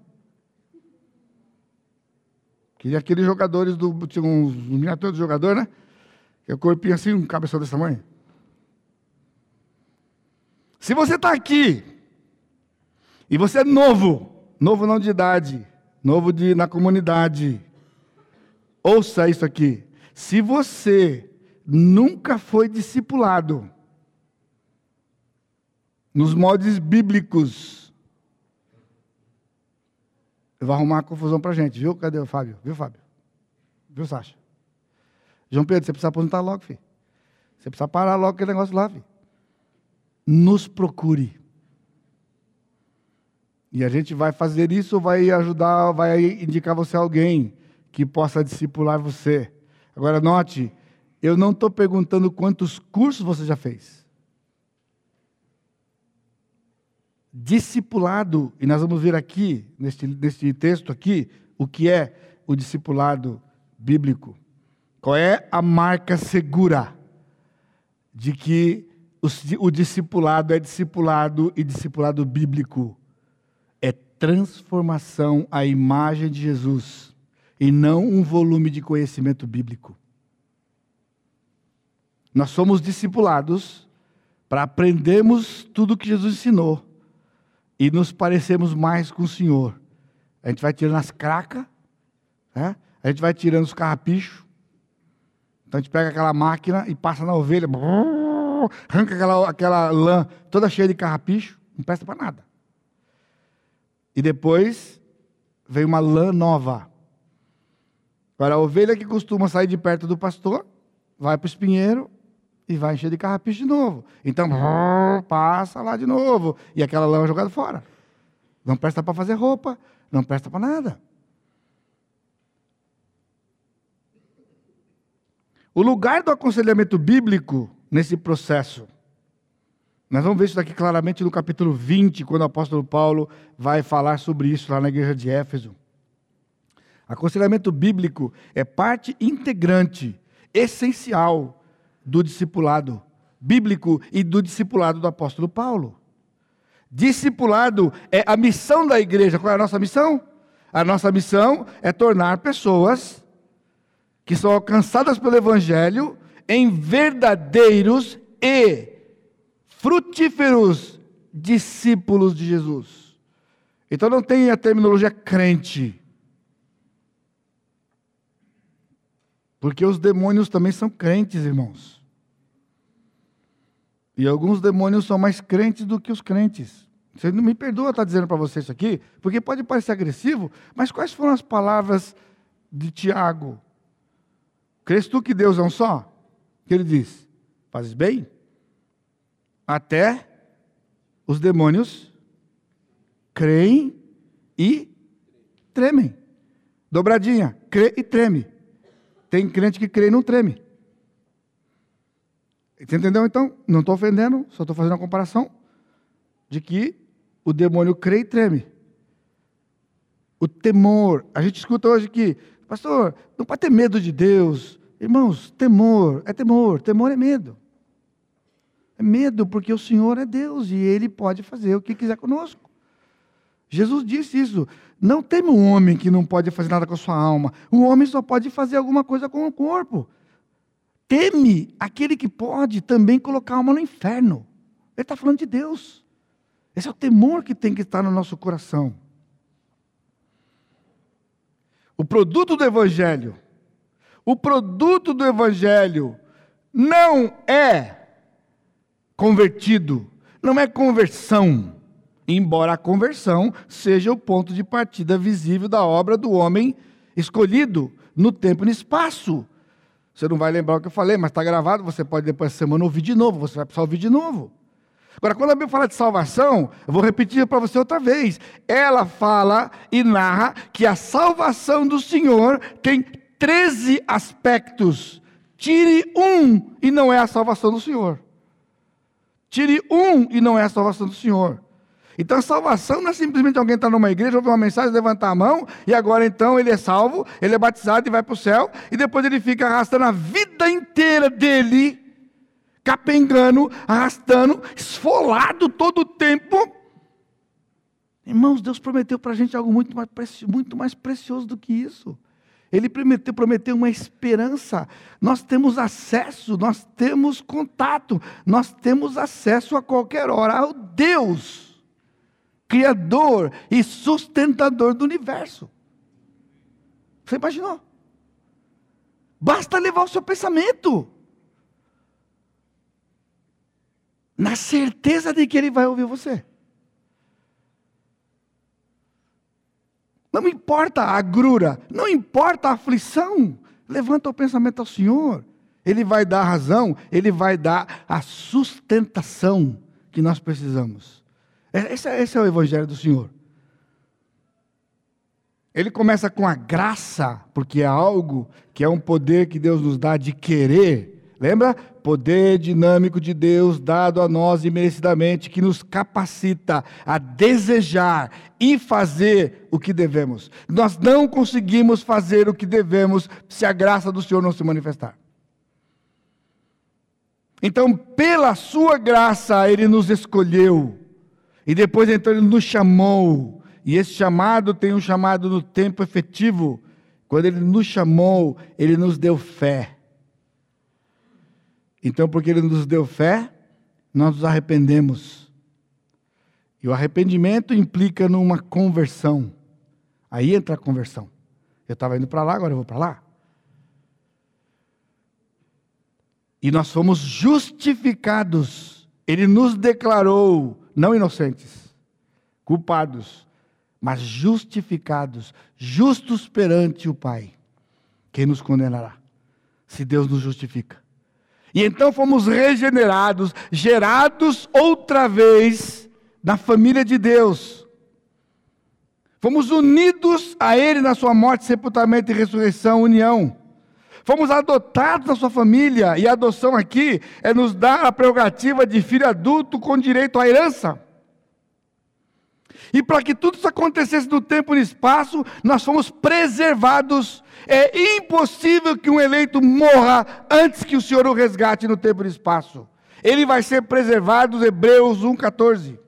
Que aqueles jogadores do. Tinha uns miniaturas de jogador, né? Que é o corpinho assim, um cabeção desse tamanho. Se você está aqui e você é novo, novo não de idade, novo de, na comunidade, ouça isso aqui. Se você nunca foi discipulado nos moldes bíblicos, vai arrumar uma confusão para gente, viu? Cadê o Fábio? Viu, Fábio? Viu, Sasha? João Pedro, você precisa aposentar logo, filho. Você precisa parar logo aquele negócio lá, filho. Nos procure. E a gente vai fazer isso, vai ajudar, vai indicar você alguém que possa discipular você. Agora, note, eu não estou perguntando quantos cursos você já fez. discipulado, e nós vamos ver aqui, neste, neste texto aqui, o que é o discipulado bíblico. Qual é a marca segura de que o, o discipulado é discipulado e discipulado bíblico? É transformação à imagem de Jesus e não um volume de conhecimento bíblico. Nós somos discipulados para aprendermos tudo o que Jesus ensinou e nos parecemos mais com o Senhor. A gente vai tirando as cracas, né? a gente vai tirando os carrapichos. Então a gente pega aquela máquina e passa na ovelha, arranca aquela, aquela lã toda cheia de carrapicho, não presta para nada. E depois vem uma lã nova. Agora, a ovelha que costuma sair de perto do pastor, vai para o espinheiro, e vai encher de carrapicho de novo. Então, passa lá de novo. E aquela lã é jogada fora. Não presta para fazer roupa, não presta para nada. O lugar do aconselhamento bíblico nesse processo. Nós vamos ver isso daqui claramente no capítulo 20, quando o apóstolo Paulo vai falar sobre isso lá na igreja de Éfeso. Aconselhamento bíblico é parte integrante, essencial do discipulado bíblico e do discipulado do apóstolo Paulo. Discipulado é a missão da igreja. Qual é a nossa missão? A nossa missão é tornar pessoas que são alcançadas pelo Evangelho em verdadeiros e frutíferos discípulos de Jesus. Então não tem a terminologia crente. Porque os demônios também são crentes, irmãos. E alguns demônios são mais crentes do que os crentes. Você não me perdoa estar dizendo para você isso aqui, porque pode parecer agressivo, mas quais foram as palavras de Tiago? Crês tu que Deus é um só? Que ele diz: Fazes bem? Até os demônios creem e tremem. Dobradinha, crê e treme. Tem crente que crê e não treme. Você entendeu então? Não estou ofendendo, só estou fazendo uma comparação de que o demônio crê e treme. O temor. A gente escuta hoje que, pastor, não pode ter medo de Deus. Irmãos, temor é temor, temor é medo. É medo porque o Senhor é Deus e Ele pode fazer o que quiser conosco. Jesus disse isso. Não teme um homem que não pode fazer nada com a sua alma. O homem só pode fazer alguma coisa com o corpo. Teme aquele que pode também colocar a alma no inferno. Ele está falando de Deus. Esse é o temor que tem que estar no nosso coração. O produto do Evangelho. O produto do Evangelho não é convertido, não é conversão. Embora a conversão seja o ponto de partida visível da obra do homem escolhido no tempo e no espaço. Você não vai lembrar o que eu falei, mas está gravado, você pode depois da semana ouvir de novo, você vai precisar ouvir de novo. Agora, quando a Bíblia fala de salvação, eu vou repetir para você outra vez. Ela fala e narra que a salvação do Senhor tem 13 aspectos. Tire um e não é a salvação do Senhor. Tire um e não é a salvação do Senhor. Então salvação não é simplesmente alguém estar numa igreja, ouvir uma mensagem, levantar a mão, e agora então ele é salvo, ele é batizado e vai para o céu, e depois ele fica arrastando a vida inteira dele, capengando, arrastando, esfolado todo o tempo. Irmãos, Deus prometeu para a gente algo muito mais, muito mais precioso do que isso. Ele prometeu, prometeu uma esperança. Nós temos acesso, nós temos contato, nós temos acesso a qualquer hora ao Deus, Criador e sustentador do universo. Você imaginou? Basta levar o seu pensamento. Na certeza de que Ele vai ouvir você. Não importa a agrura, não importa a aflição, levanta o pensamento ao Senhor. Ele vai dar a razão, ele vai dar a sustentação que nós precisamos. É, esse, é, esse é o Evangelho do Senhor. Ele começa com a graça, porque é algo que é um poder que Deus nos dá de querer. Lembra? Poder dinâmico de Deus dado a nós imerecidamente, que nos capacita a desejar e fazer o que devemos. Nós não conseguimos fazer o que devemos se a graça do Senhor não se manifestar. Então, pela sua graça, Ele nos escolheu. E depois, então, Ele nos chamou. E esse chamado tem um chamado no tempo efetivo. Quando Ele nos chamou, Ele nos deu fé. Então, porque Ele nos deu fé, nós nos arrependemos. E o arrependimento implica numa conversão. Aí entra a conversão. Eu estava indo para lá, agora eu vou para lá. E nós fomos justificados. Ele nos declarou não inocentes, culpados, mas justificados, justos perante o Pai. Quem nos condenará? Se Deus nos justifica. E então fomos regenerados, gerados outra vez na família de Deus. Fomos unidos a Ele na sua morte, sepultamento e ressurreição, união. Fomos adotados na sua família, e a adoção aqui é nos dar a prerrogativa de filho adulto com direito à herança. E para que tudo isso acontecesse no tempo e no espaço, nós fomos preservados. É impossível que um eleito morra antes que o Senhor o resgate no tempo e no espaço. Ele vai ser preservado, Hebreus 1,14.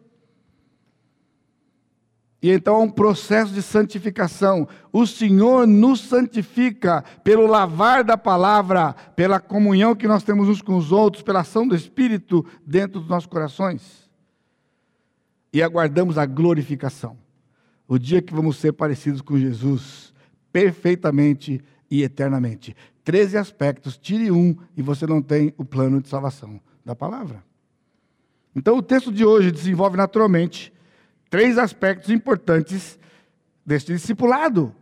E então há um processo de santificação. O Senhor nos santifica pelo lavar da palavra, pela comunhão que nós temos uns com os outros, pela ação do Espírito dentro dos nossos corações e aguardamos a glorificação. O dia que vamos ser parecidos com Jesus, perfeitamente e eternamente. Treze aspectos, tire um e você não tem o plano de salvação da palavra. Então o texto de hoje desenvolve naturalmente três aspectos importantes deste discipulado.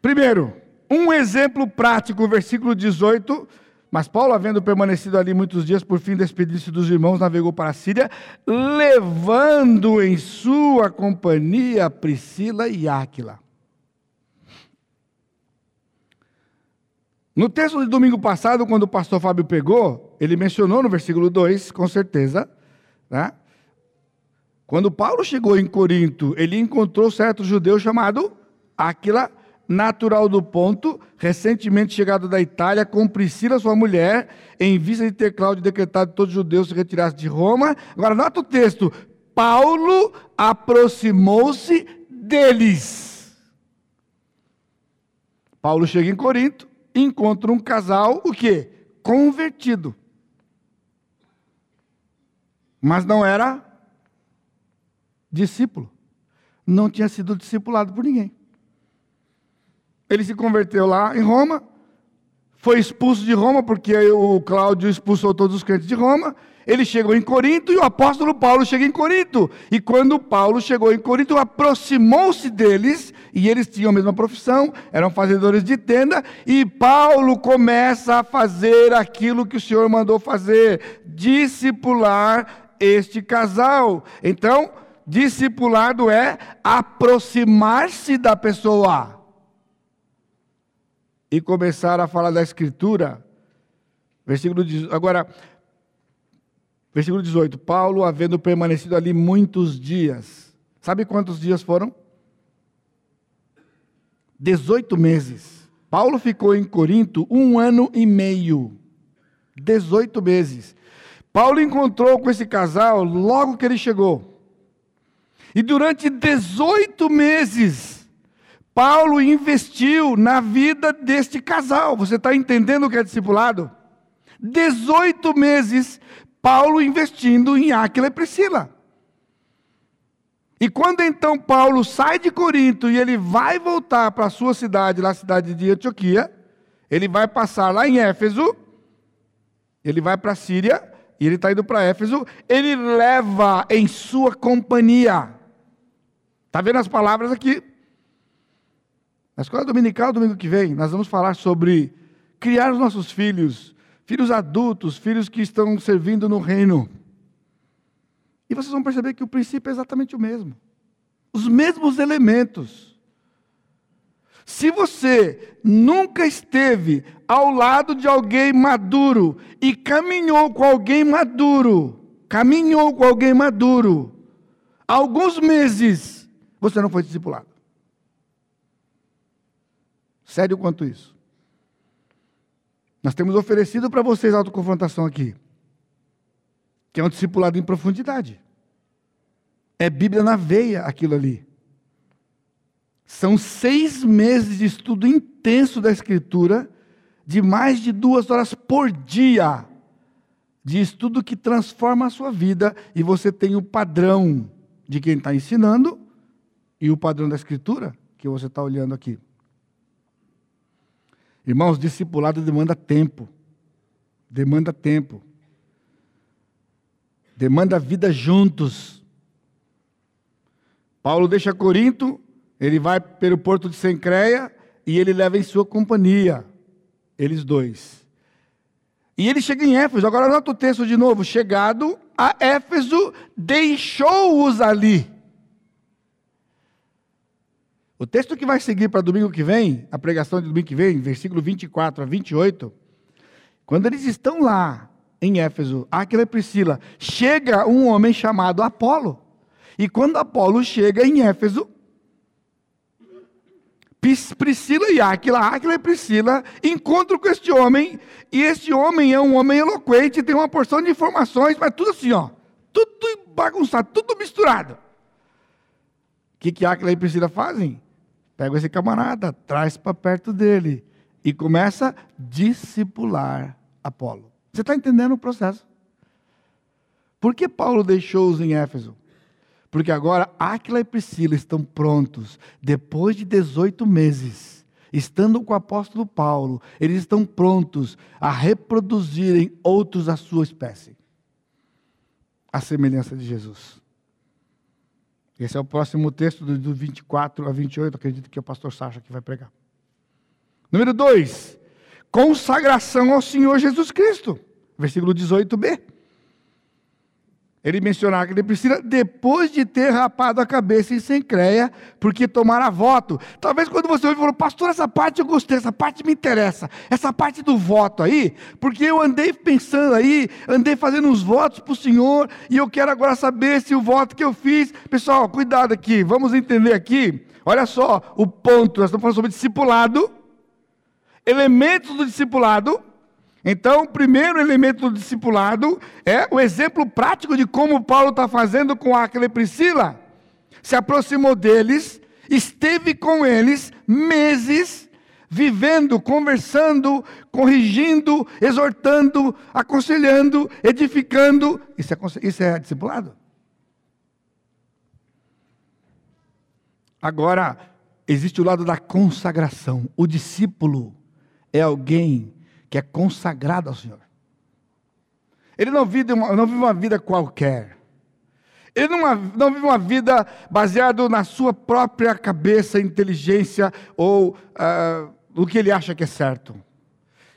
Primeiro, um exemplo prático, versículo 18 mas Paulo, havendo permanecido ali muitos dias, por fim despedir-se dos irmãos, navegou para a Síria, levando em sua companhia Priscila e Áquila. No texto de domingo passado, quando o pastor Fábio pegou, ele mencionou no versículo 2, com certeza, né? Quando Paulo chegou em Corinto, ele encontrou certo judeu chamado Áquila, natural do ponto, recentemente chegado da Itália, com Priscila, sua mulher, em vista de ter Cláudio decretado que todos os judeus se retirassem de Roma. Agora, nota o texto. Paulo aproximou-se deles. Paulo chega em Corinto, encontra um casal, o quê? Convertido. Mas não era discípulo. Não tinha sido discipulado por ninguém. Ele se converteu lá em Roma, foi expulso de Roma, porque o Cláudio expulsou todos os crentes de Roma. Ele chegou em Corinto e o apóstolo Paulo chega em Corinto. E quando Paulo chegou em Corinto, aproximou-se deles, e eles tinham a mesma profissão, eram fazedores de tenda, e Paulo começa a fazer aquilo que o Senhor mandou fazer: discipular este casal. Então, discipulado é aproximar-se da pessoa e começar a falar da Escritura. Versículo 18. Agora, versículo 18: Paulo, havendo permanecido ali muitos dias, sabe quantos dias foram? 18 meses. Paulo ficou em Corinto um ano e meio. 18 meses. Paulo encontrou com esse casal logo que ele chegou. E durante 18 meses, Paulo investiu na vida deste casal. Você está entendendo o que é discipulado? 18 meses, Paulo investindo em Áquila e Priscila. E quando então Paulo sai de Corinto e ele vai voltar para a sua cidade, lá a cidade de Antioquia, ele vai passar lá em Éfeso, ele vai para a Síria, e ele está indo para Éfeso, ele leva em sua companhia. Está vendo as palavras aqui? Na escola dominical, domingo que vem, nós vamos falar sobre criar os nossos filhos, filhos adultos, filhos que estão servindo no reino. E vocês vão perceber que o princípio é exatamente o mesmo. Os mesmos elementos. Se você nunca esteve ao lado de alguém maduro e caminhou com alguém maduro, caminhou com alguém maduro, alguns meses, você não foi discipulado. Sério quanto isso. Nós temos oferecido para vocês a autoconfrontação aqui, que é um discipulado em profundidade. É Bíblia na veia aquilo ali. São seis meses de estudo intenso da Escritura, de mais de duas horas por dia, de estudo que transforma a sua vida, e você tem o padrão de quem está ensinando e o padrão da Escritura que você está olhando aqui. Irmãos, discipulado demanda tempo. Demanda tempo. Demanda vida juntos. Paulo deixa Corinto, ele vai pelo porto de Sencreia e ele leva em sua companhia, eles dois. E ele chega em Éfeso, agora nota o texto de novo. Chegado a Éfeso, deixou-os ali. O texto que vai seguir para domingo que vem, a pregação de domingo que vem, versículo 24 a 28, quando eles estão lá em Éfeso, Aquila e Priscila, chega um homem chamado Apolo. E quando Apolo chega em Éfeso, Priscila e Aquila, Aquila e Priscila encontram com este homem, e este homem é um homem eloquente, tem uma porção de informações, mas tudo assim, ó, tudo bagunçado, tudo misturado. O que, que Aquila e Priscila fazem? Pega esse camarada, traz para perto dele e começa a discipular Apolo. Você está entendendo o processo? Por que Paulo deixou-os em Éfeso? Porque agora Áquila e Priscila estão prontos, depois de 18 meses, estando com o apóstolo Paulo, eles estão prontos a reproduzirem outros da sua espécie, a semelhança de Jesus. Esse é o próximo texto do 24 a 28, acredito que é o pastor Sacha que vai pregar. Número 2, consagração ao Senhor Jesus Cristo, versículo 18b. Ele menciona que ele precisa, depois de ter rapado a cabeça em Sencreia, porque tomara voto. Talvez quando você ouve, falou, pastor, essa parte eu gostei, essa parte me interessa. Essa parte do voto aí, porque eu andei pensando aí, andei fazendo uns votos para o Senhor, e eu quero agora saber se o voto que eu fiz. Pessoal, cuidado aqui, vamos entender aqui. Olha só o ponto, nós estamos falando sobre discipulado, elementos do discipulado. Então, o primeiro elemento do discipulado é o exemplo prático de como Paulo está fazendo com Aquila e Priscila. Se aproximou deles, esteve com eles meses, vivendo, conversando, corrigindo, exortando, aconselhando, edificando. Isso é, isso é discipulado? Agora, existe o lado da consagração. O discípulo é alguém que é consagrado ao Senhor. Ele não vive uma, não vive uma vida qualquer. Ele não, não vive uma vida baseada na sua própria cabeça, inteligência ou uh, no que ele acha que é certo.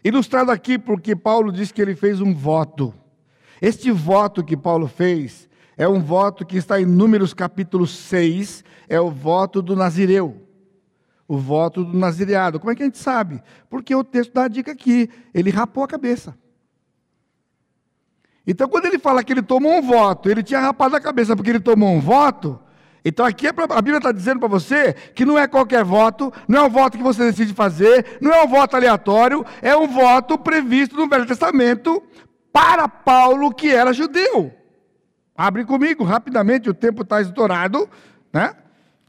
Ilustrado aqui porque Paulo diz que ele fez um voto. Este voto que Paulo fez é um voto que está em Números capítulo 6, é o voto do Nazireu o voto do nazireado. Como é que a gente sabe? Porque o texto dá a dica aqui, ele rapou a cabeça. Então, quando ele fala que ele tomou um voto, ele tinha rapado a cabeça porque ele tomou um voto, então aqui é pra, a Bíblia está dizendo para você que não é qualquer voto, não é um voto que você decide fazer, não é um voto aleatório, é um voto previsto no Velho Testamento para Paulo que era judeu. Abre comigo, rapidamente, o tempo está estourado, né?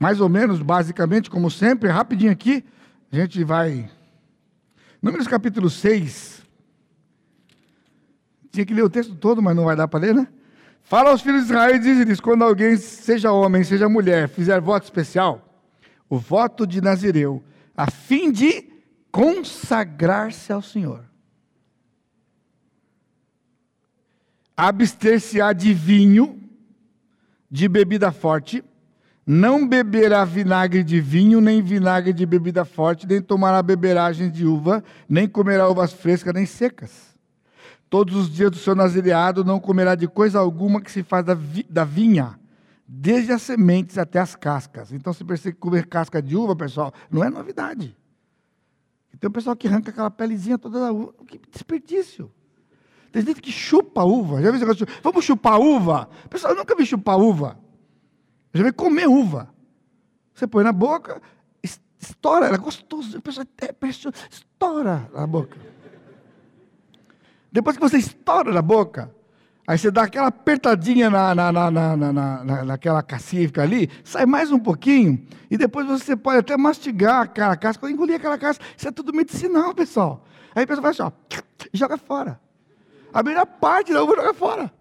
Mais ou menos, basicamente, como sempre, rapidinho aqui, a gente vai. Números capítulo 6. Tinha que ler o texto todo, mas não vai dar para ler, né? Fala aos filhos de Israel e diz-lhes: quando alguém, seja homem, seja mulher, fizer voto especial, o voto de Nazireu, a fim de consagrar-se ao Senhor. Abster-se-á de vinho, de bebida forte, não beberá vinagre de vinho, nem vinagre de bebida forte, nem tomará beberagens de uva, nem comerá uvas frescas, nem secas. Todos os dias do seu nazireado não comerá de coisa alguma que se faz da, vi, da vinha, desde as sementes até as cascas. Então, se percebe que comer casca de uva, pessoal, não é novidade. Tem um pessoal que arranca aquela pelezinha toda da uva. Que desperdício. Tem gente que chupa uva. Já viu esse negócio? Vamos chupar uva? Pessoal, eu nunca vi chupar uva. Já vai comer uva. Você põe na boca, estoura, ela é gostoso. A pessoa é, estoura na boca. Depois que você estoura na boca, aí você dá aquela apertadinha na, na, na, na, na, na naquela cacífica ali, sai mais um pouquinho, e depois você pode até mastigar aquela casca, engolir aquela casca. Isso é tudo medicinal, pessoal. Aí a pessoa vai assim, ó, e joga fora. A melhor parte da uva joga fora.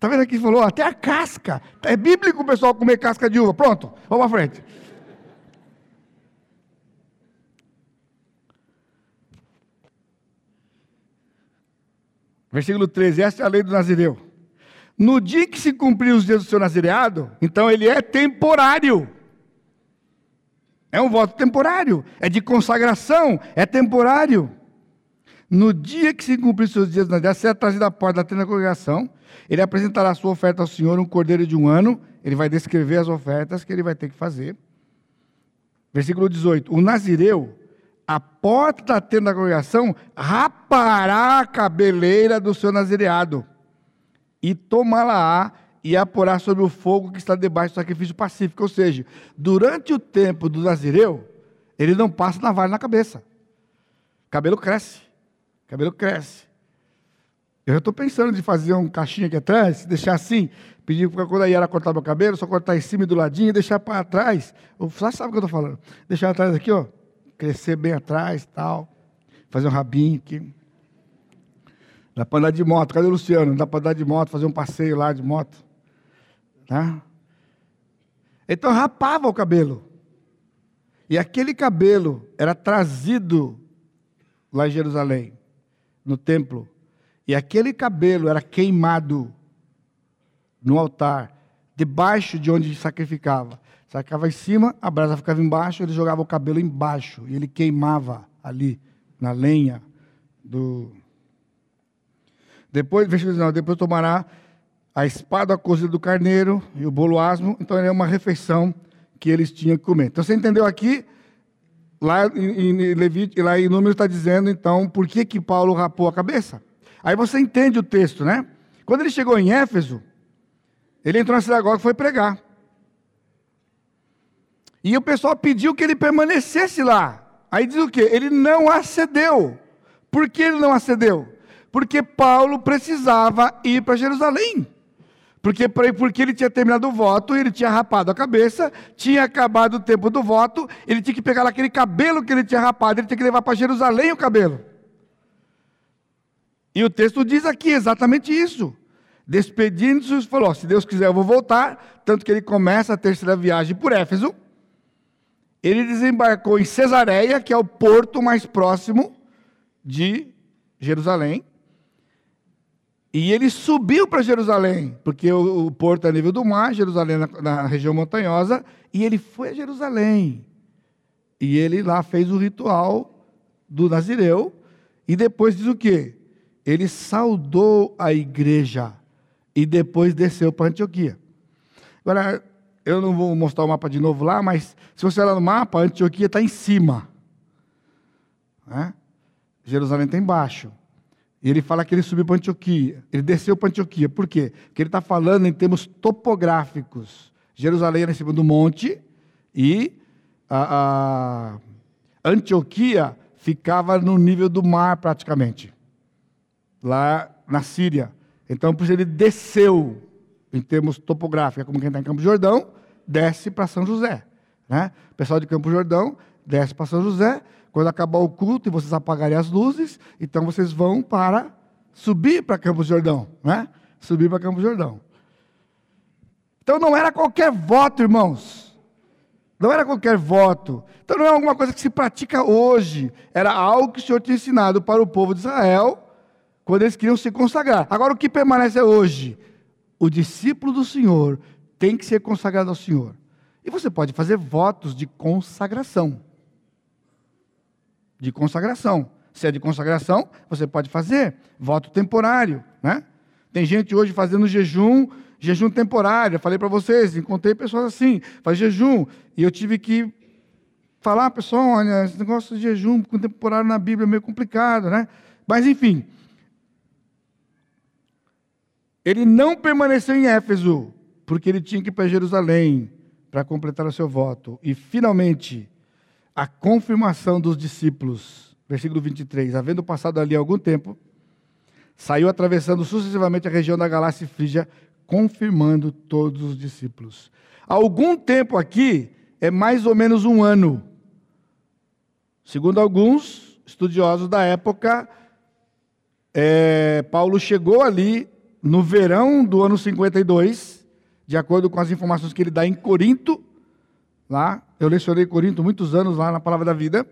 Está vendo aqui? Falou até a casca. É bíblico o pessoal comer casca de uva. Pronto, vamos à frente. Versículo 13: Esta é a lei do Nazireu. No dia que se cumprir os dias do seu nazireado, então ele é temporário. É um voto temporário, é de consagração, é temporário. No dia que se cumprir seus dias na nazireado, será trazido à porta da tenda da congregação ele apresentará a sua oferta ao Senhor, um cordeiro de um ano. Ele vai descrever as ofertas que ele vai ter que fazer. Versículo 18: O nazireu, a porta da tenda da congregação, rapará a cabeleira do seu nazireado, e tomá-la-á e a porá sobre o fogo que está debaixo do sacrifício pacífico. Ou seja, durante o tempo do nazireu, ele não passa navalha na cabeça. O cabelo cresce. O cabelo cresce. Eu estou pensando de fazer um caixinha aqui atrás, deixar assim, pedir para quando a Yara cortar meu cabelo, só cortar em cima e do ladinho e deixar para trás. Você sabe o que eu estou falando? Deixar atrás aqui, ó, crescer bem atrás tal. Fazer um rabinho aqui. Dá para andar de moto. Cadê o Luciano? Dá para andar de moto, fazer um passeio lá de moto. Tá? Então rapava o cabelo. E aquele cabelo era trazido lá em Jerusalém, no templo e aquele cabelo era queimado no altar, debaixo de onde sacrificava. Sacrificava em cima, a brasa ficava embaixo, ele jogava o cabelo embaixo e ele queimava ali na lenha do. Depois, versículo depois tomará a espada cozida do carneiro e o bolo asmo, então era uma refeição que eles tinham que comer. Então você entendeu aqui? Lá em, Levite, lá em Número está dizendo então por que que Paulo rapou a cabeça? Aí você entende o texto, né? Quando ele chegou em Éfeso, ele entrou na sinagoga e foi pregar. E o pessoal pediu que ele permanecesse lá. Aí diz o quê? Ele não acedeu. Por que ele não acedeu? Porque Paulo precisava ir para Jerusalém. Porque, porque ele tinha terminado o voto, ele tinha rapado a cabeça, tinha acabado o tempo do voto, ele tinha que pegar aquele cabelo que ele tinha rapado, ele tinha que levar para Jerusalém o cabelo. E o texto diz aqui exatamente isso. Despedindo-se, falou: se Deus quiser, eu vou voltar. Tanto que ele começa a terceira viagem por Éfeso. Ele desembarcou em Cesareia, que é o porto mais próximo de Jerusalém. E ele subiu para Jerusalém, porque o, o, porto é nível do mar, Jerusalém na, na região montanhosa, e ele foi a Jerusalém. E ele lá fez o ritual do Nazireu, e depois diz o quê? Ele saudou a igreja e depois desceu para Antioquia. Agora, eu não vou mostrar o mapa de novo lá, mas se você olhar no mapa, Antioquia está em cima. Né? Jerusalém está embaixo. Ele fala que ele subiu para Antioquia. Ele desceu para Antioquia. Por quê? Porque ele está falando em termos topográficos. Jerusalém era em cima do monte e a, a Antioquia ficava no nível do mar praticamente. Lá na Síria. Então, por isso ele desceu em termos topográficos, é como quem está em Campo Jordão, desce para São José. Né? O pessoal de Campo Jordão desce para São José, quando acabar o culto e vocês apagarem as luzes, então vocês vão para subir para Campos Jordão, né? Subir para Campos Jordão. Então não era qualquer voto, irmãos. Não era qualquer voto. Então não é alguma coisa que se pratica hoje. Era algo que o Senhor tinha ensinado para o povo de Israel quando eles queriam se consagrar. Agora o que permanece hoje? O discípulo do Senhor tem que ser consagrado ao Senhor. E você pode fazer votos de consagração de consagração. Se é de consagração, você pode fazer voto temporário, né? Tem gente hoje fazendo jejum, jejum temporário. Eu falei para vocês, encontrei pessoas assim, faz jejum, e eu tive que falar, pessoal, olha, esse negócio de jejum temporário na Bíblia é meio complicado, né? Mas enfim, ele não permaneceu em Éfeso, porque ele tinha que ir para Jerusalém para completar o seu voto. E finalmente, a confirmação dos discípulos. Versículo 23. Havendo passado ali algum tempo, saiu atravessando sucessivamente a região da Galácia e Frígia, confirmando todos os discípulos. Algum tempo aqui é mais ou menos um ano. Segundo alguns estudiosos da época, é, Paulo chegou ali no verão do ano 52, de acordo com as informações que ele dá em Corinto, lá. Eu lecionei Corinto muitos anos lá na Palavra da Vida.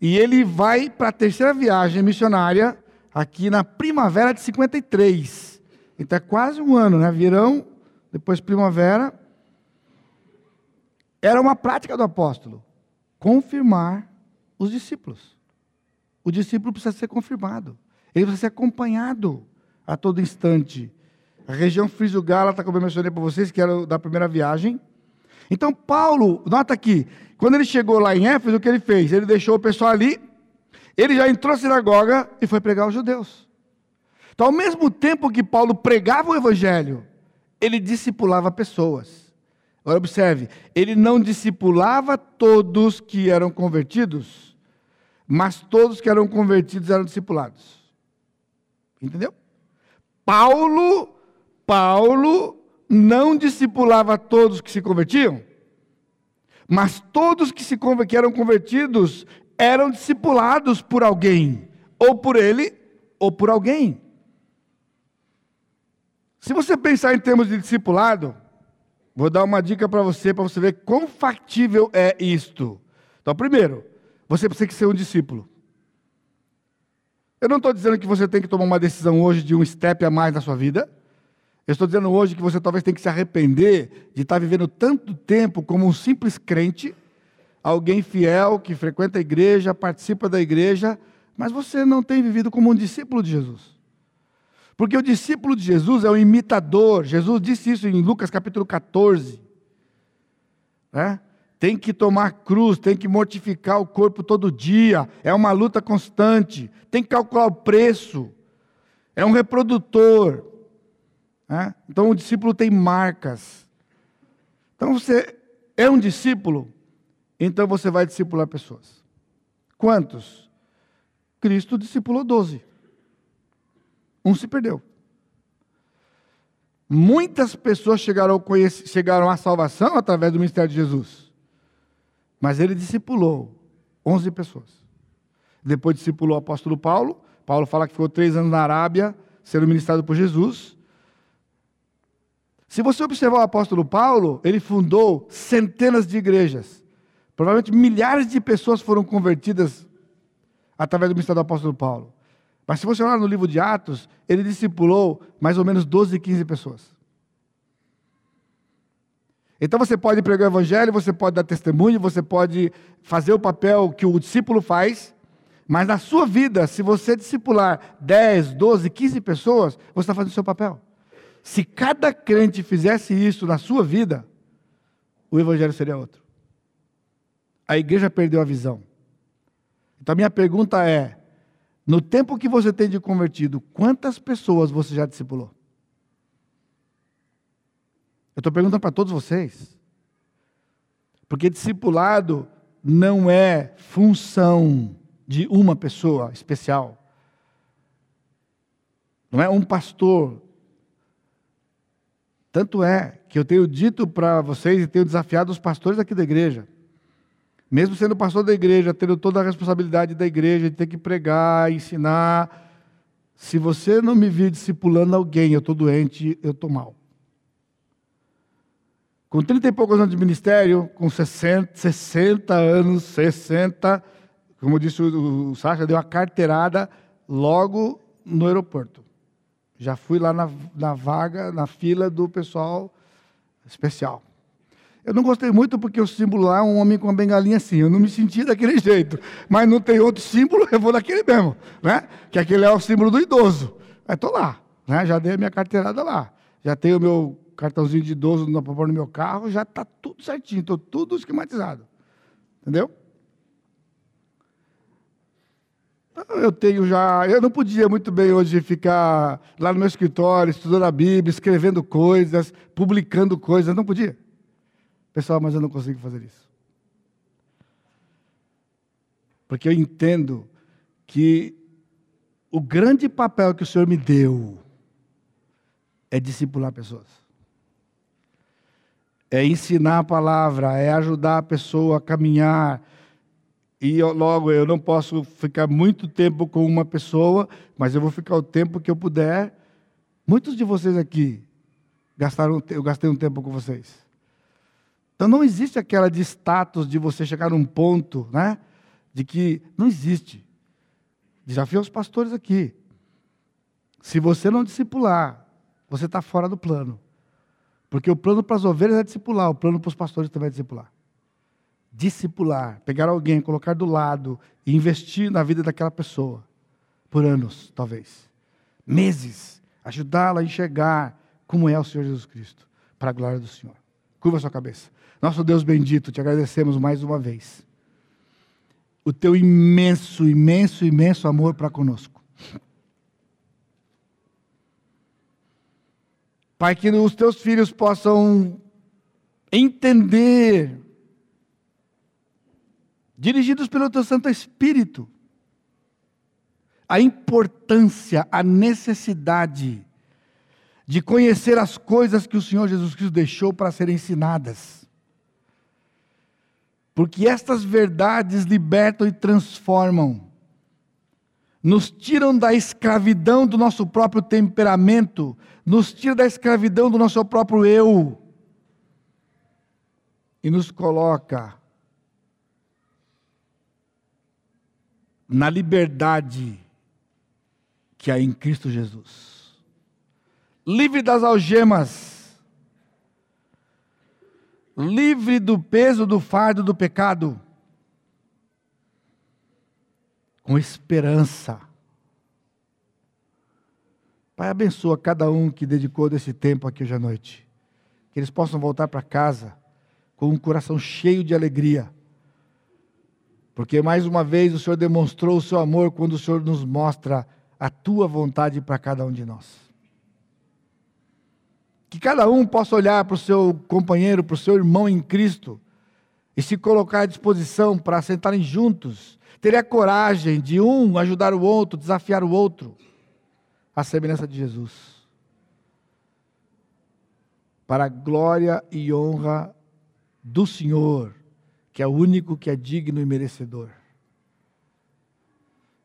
E ele vai para a terceira viagem missionária, aqui na primavera de 53. Então é quase um ano, né? Verão, depois primavera. Era uma prática do apóstolo confirmar os discípulos. O discípulo precisa ser confirmado. Ele precisa ser acompanhado a todo instante. A região Frígio-Gálata, como eu mencionei para vocês, que era da primeira viagem, então, Paulo, nota aqui, quando ele chegou lá em Éfeso, o que ele fez? Ele deixou o pessoal ali, ele já entrou na sinagoga e foi pregar aos judeus. Então, ao mesmo tempo que Paulo pregava o evangelho, ele discipulava pessoas. Agora, observe, ele não discipulava todos que eram convertidos, mas todos que eram convertidos eram discipulados. Entendeu? Paulo, Paulo não discipulava todos que se convertiam, mas todos que, se, que eram convertidos eram discipulados por alguém, ou por ele, ou por alguém. Se você pensar em termos de discipulado, vou dar uma dica para você, para você ver quão factível é isto. Então, primeiro, você precisa ser um discípulo. Eu não estou dizendo que você tem que tomar uma decisão hoje de um step a mais na sua vida. Eu estou dizendo hoje que você talvez tenha que se arrepender de estar vivendo tanto tempo como um simples crente, alguém fiel que frequenta a igreja, participa da igreja, mas você não tem vivido como um discípulo de Jesus. Porque o discípulo de Jesus é um imitador. Jesus disse isso em Lucas capítulo 14. Né? Tem que tomar cruz, tem que mortificar o corpo todo dia. É uma luta constante. Tem que calcular o preço. É um reprodutor. Né? Então o discípulo tem marcas. Então você é um discípulo, então você vai discipular pessoas. Quantos? Cristo discipulou doze. Um se perdeu. Muitas pessoas chegaram, chegaram à salvação através do ministério de Jesus. Mas ele discipulou onze pessoas. Depois discipulou o apóstolo Paulo. Paulo fala que ficou três anos na Arábia, sendo ministrado por Jesus. Se você observar o apóstolo Paulo, ele fundou centenas de igrejas. Provavelmente milhares de pessoas foram convertidas através do ministério do apóstolo Paulo. Mas se você olhar no livro de Atos, ele discipulou mais ou menos 12, 15 pessoas. Então você pode pregar o evangelho, você pode dar testemunho, você pode fazer o papel que o discípulo faz, mas na sua vida, se você discipular 10, 12, 15 pessoas, você está fazendo o seu papel. Se cada crente fizesse isso na sua vida, o evangelho seria outro. A igreja perdeu a visão. Então a minha pergunta é: no tempo que você tem de convertido, quantas pessoas você já discipulou? Eu estou perguntando para todos vocês. Porque discipulado não é função de uma pessoa especial. Não é um pastor tanto é que eu tenho dito para vocês e tenho desafiado os pastores aqui da igreja. Mesmo sendo pastor da igreja, tendo toda a responsabilidade da igreja, de ter que pregar, ensinar. Se você não me vir discipulando alguém, eu estou doente, eu estou mal. Com 30 e poucos anos de ministério, com 60, 60 anos, 60, como disse o, o Sacha, deu uma carteirada logo no aeroporto. Já fui lá na, na vaga, na fila do pessoal especial. Eu não gostei muito porque o símbolo lá é um homem com uma bengalinha assim. Eu não me senti daquele jeito. Mas não tem outro símbolo, eu vou daquele mesmo. Né? Que aquele é o símbolo do idoso. Aí estou lá. Né? Já dei a minha carteirada lá. Já tenho o meu cartãozinho de idoso no meu carro. Já está tudo certinho. Estou tudo esquematizado. Entendeu? Eu tenho já. Eu não podia muito bem hoje ficar lá no meu escritório, estudando a Bíblia, escrevendo coisas, publicando coisas. Não podia. Pessoal, mas eu não consigo fazer isso. Porque eu entendo que o grande papel que o Senhor me deu é discipular pessoas. É ensinar a palavra, é ajudar a pessoa a caminhar, e eu, logo eu não posso ficar muito tempo com uma pessoa, mas eu vou ficar o tempo que eu puder. Muitos de vocês aqui gastaram, eu gastei um tempo com vocês. Então não existe aquela de status de você chegar num ponto, né? De que não existe. Desafio aos pastores aqui. Se você não discipular, você está fora do plano. Porque o plano para as ovelhas é discipular, o plano para os pastores também é discipular discipular, pegar alguém, colocar do lado e investir na vida daquela pessoa por anos, talvez, meses, ajudá-la a enxergar como é o Senhor Jesus Cristo, para a glória do Senhor. Curva sua cabeça. Nosso Deus bendito, te agradecemos mais uma vez. O teu imenso, imenso, imenso amor para conosco. Pai, que os teus filhos possam entender dirigidos pelo teu Santo Espírito, a importância, a necessidade de conhecer as coisas que o Senhor Jesus Cristo deixou para serem ensinadas. Porque estas verdades libertam e transformam, nos tiram da escravidão do nosso próprio temperamento, nos tiram da escravidão do nosso próprio eu. E nos coloca na liberdade que há em Cristo Jesus. Livre das algemas, livre do peso do fardo do pecado, com esperança. Pai, abençoa cada um que dedicou desse tempo aqui hoje à noite. Que eles possam voltar para casa com um coração cheio de alegria porque mais uma vez o Senhor demonstrou o seu amor quando o Senhor nos mostra a tua vontade para cada um de nós. Que cada um possa olhar para o seu companheiro, para o seu irmão em Cristo e se colocar à disposição para sentarem juntos, teria coragem de um ajudar o outro, desafiar o outro, à semelhança de Jesus. Para a glória e honra do Senhor, que é o único que é digno e merecedor.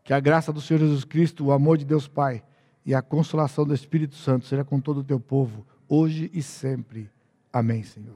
Que a graça do Senhor Jesus Cristo, o amor de Deus Pai e a consolação do Espírito Santo seja com todo o teu povo, hoje e sempre. Amém, Senhor.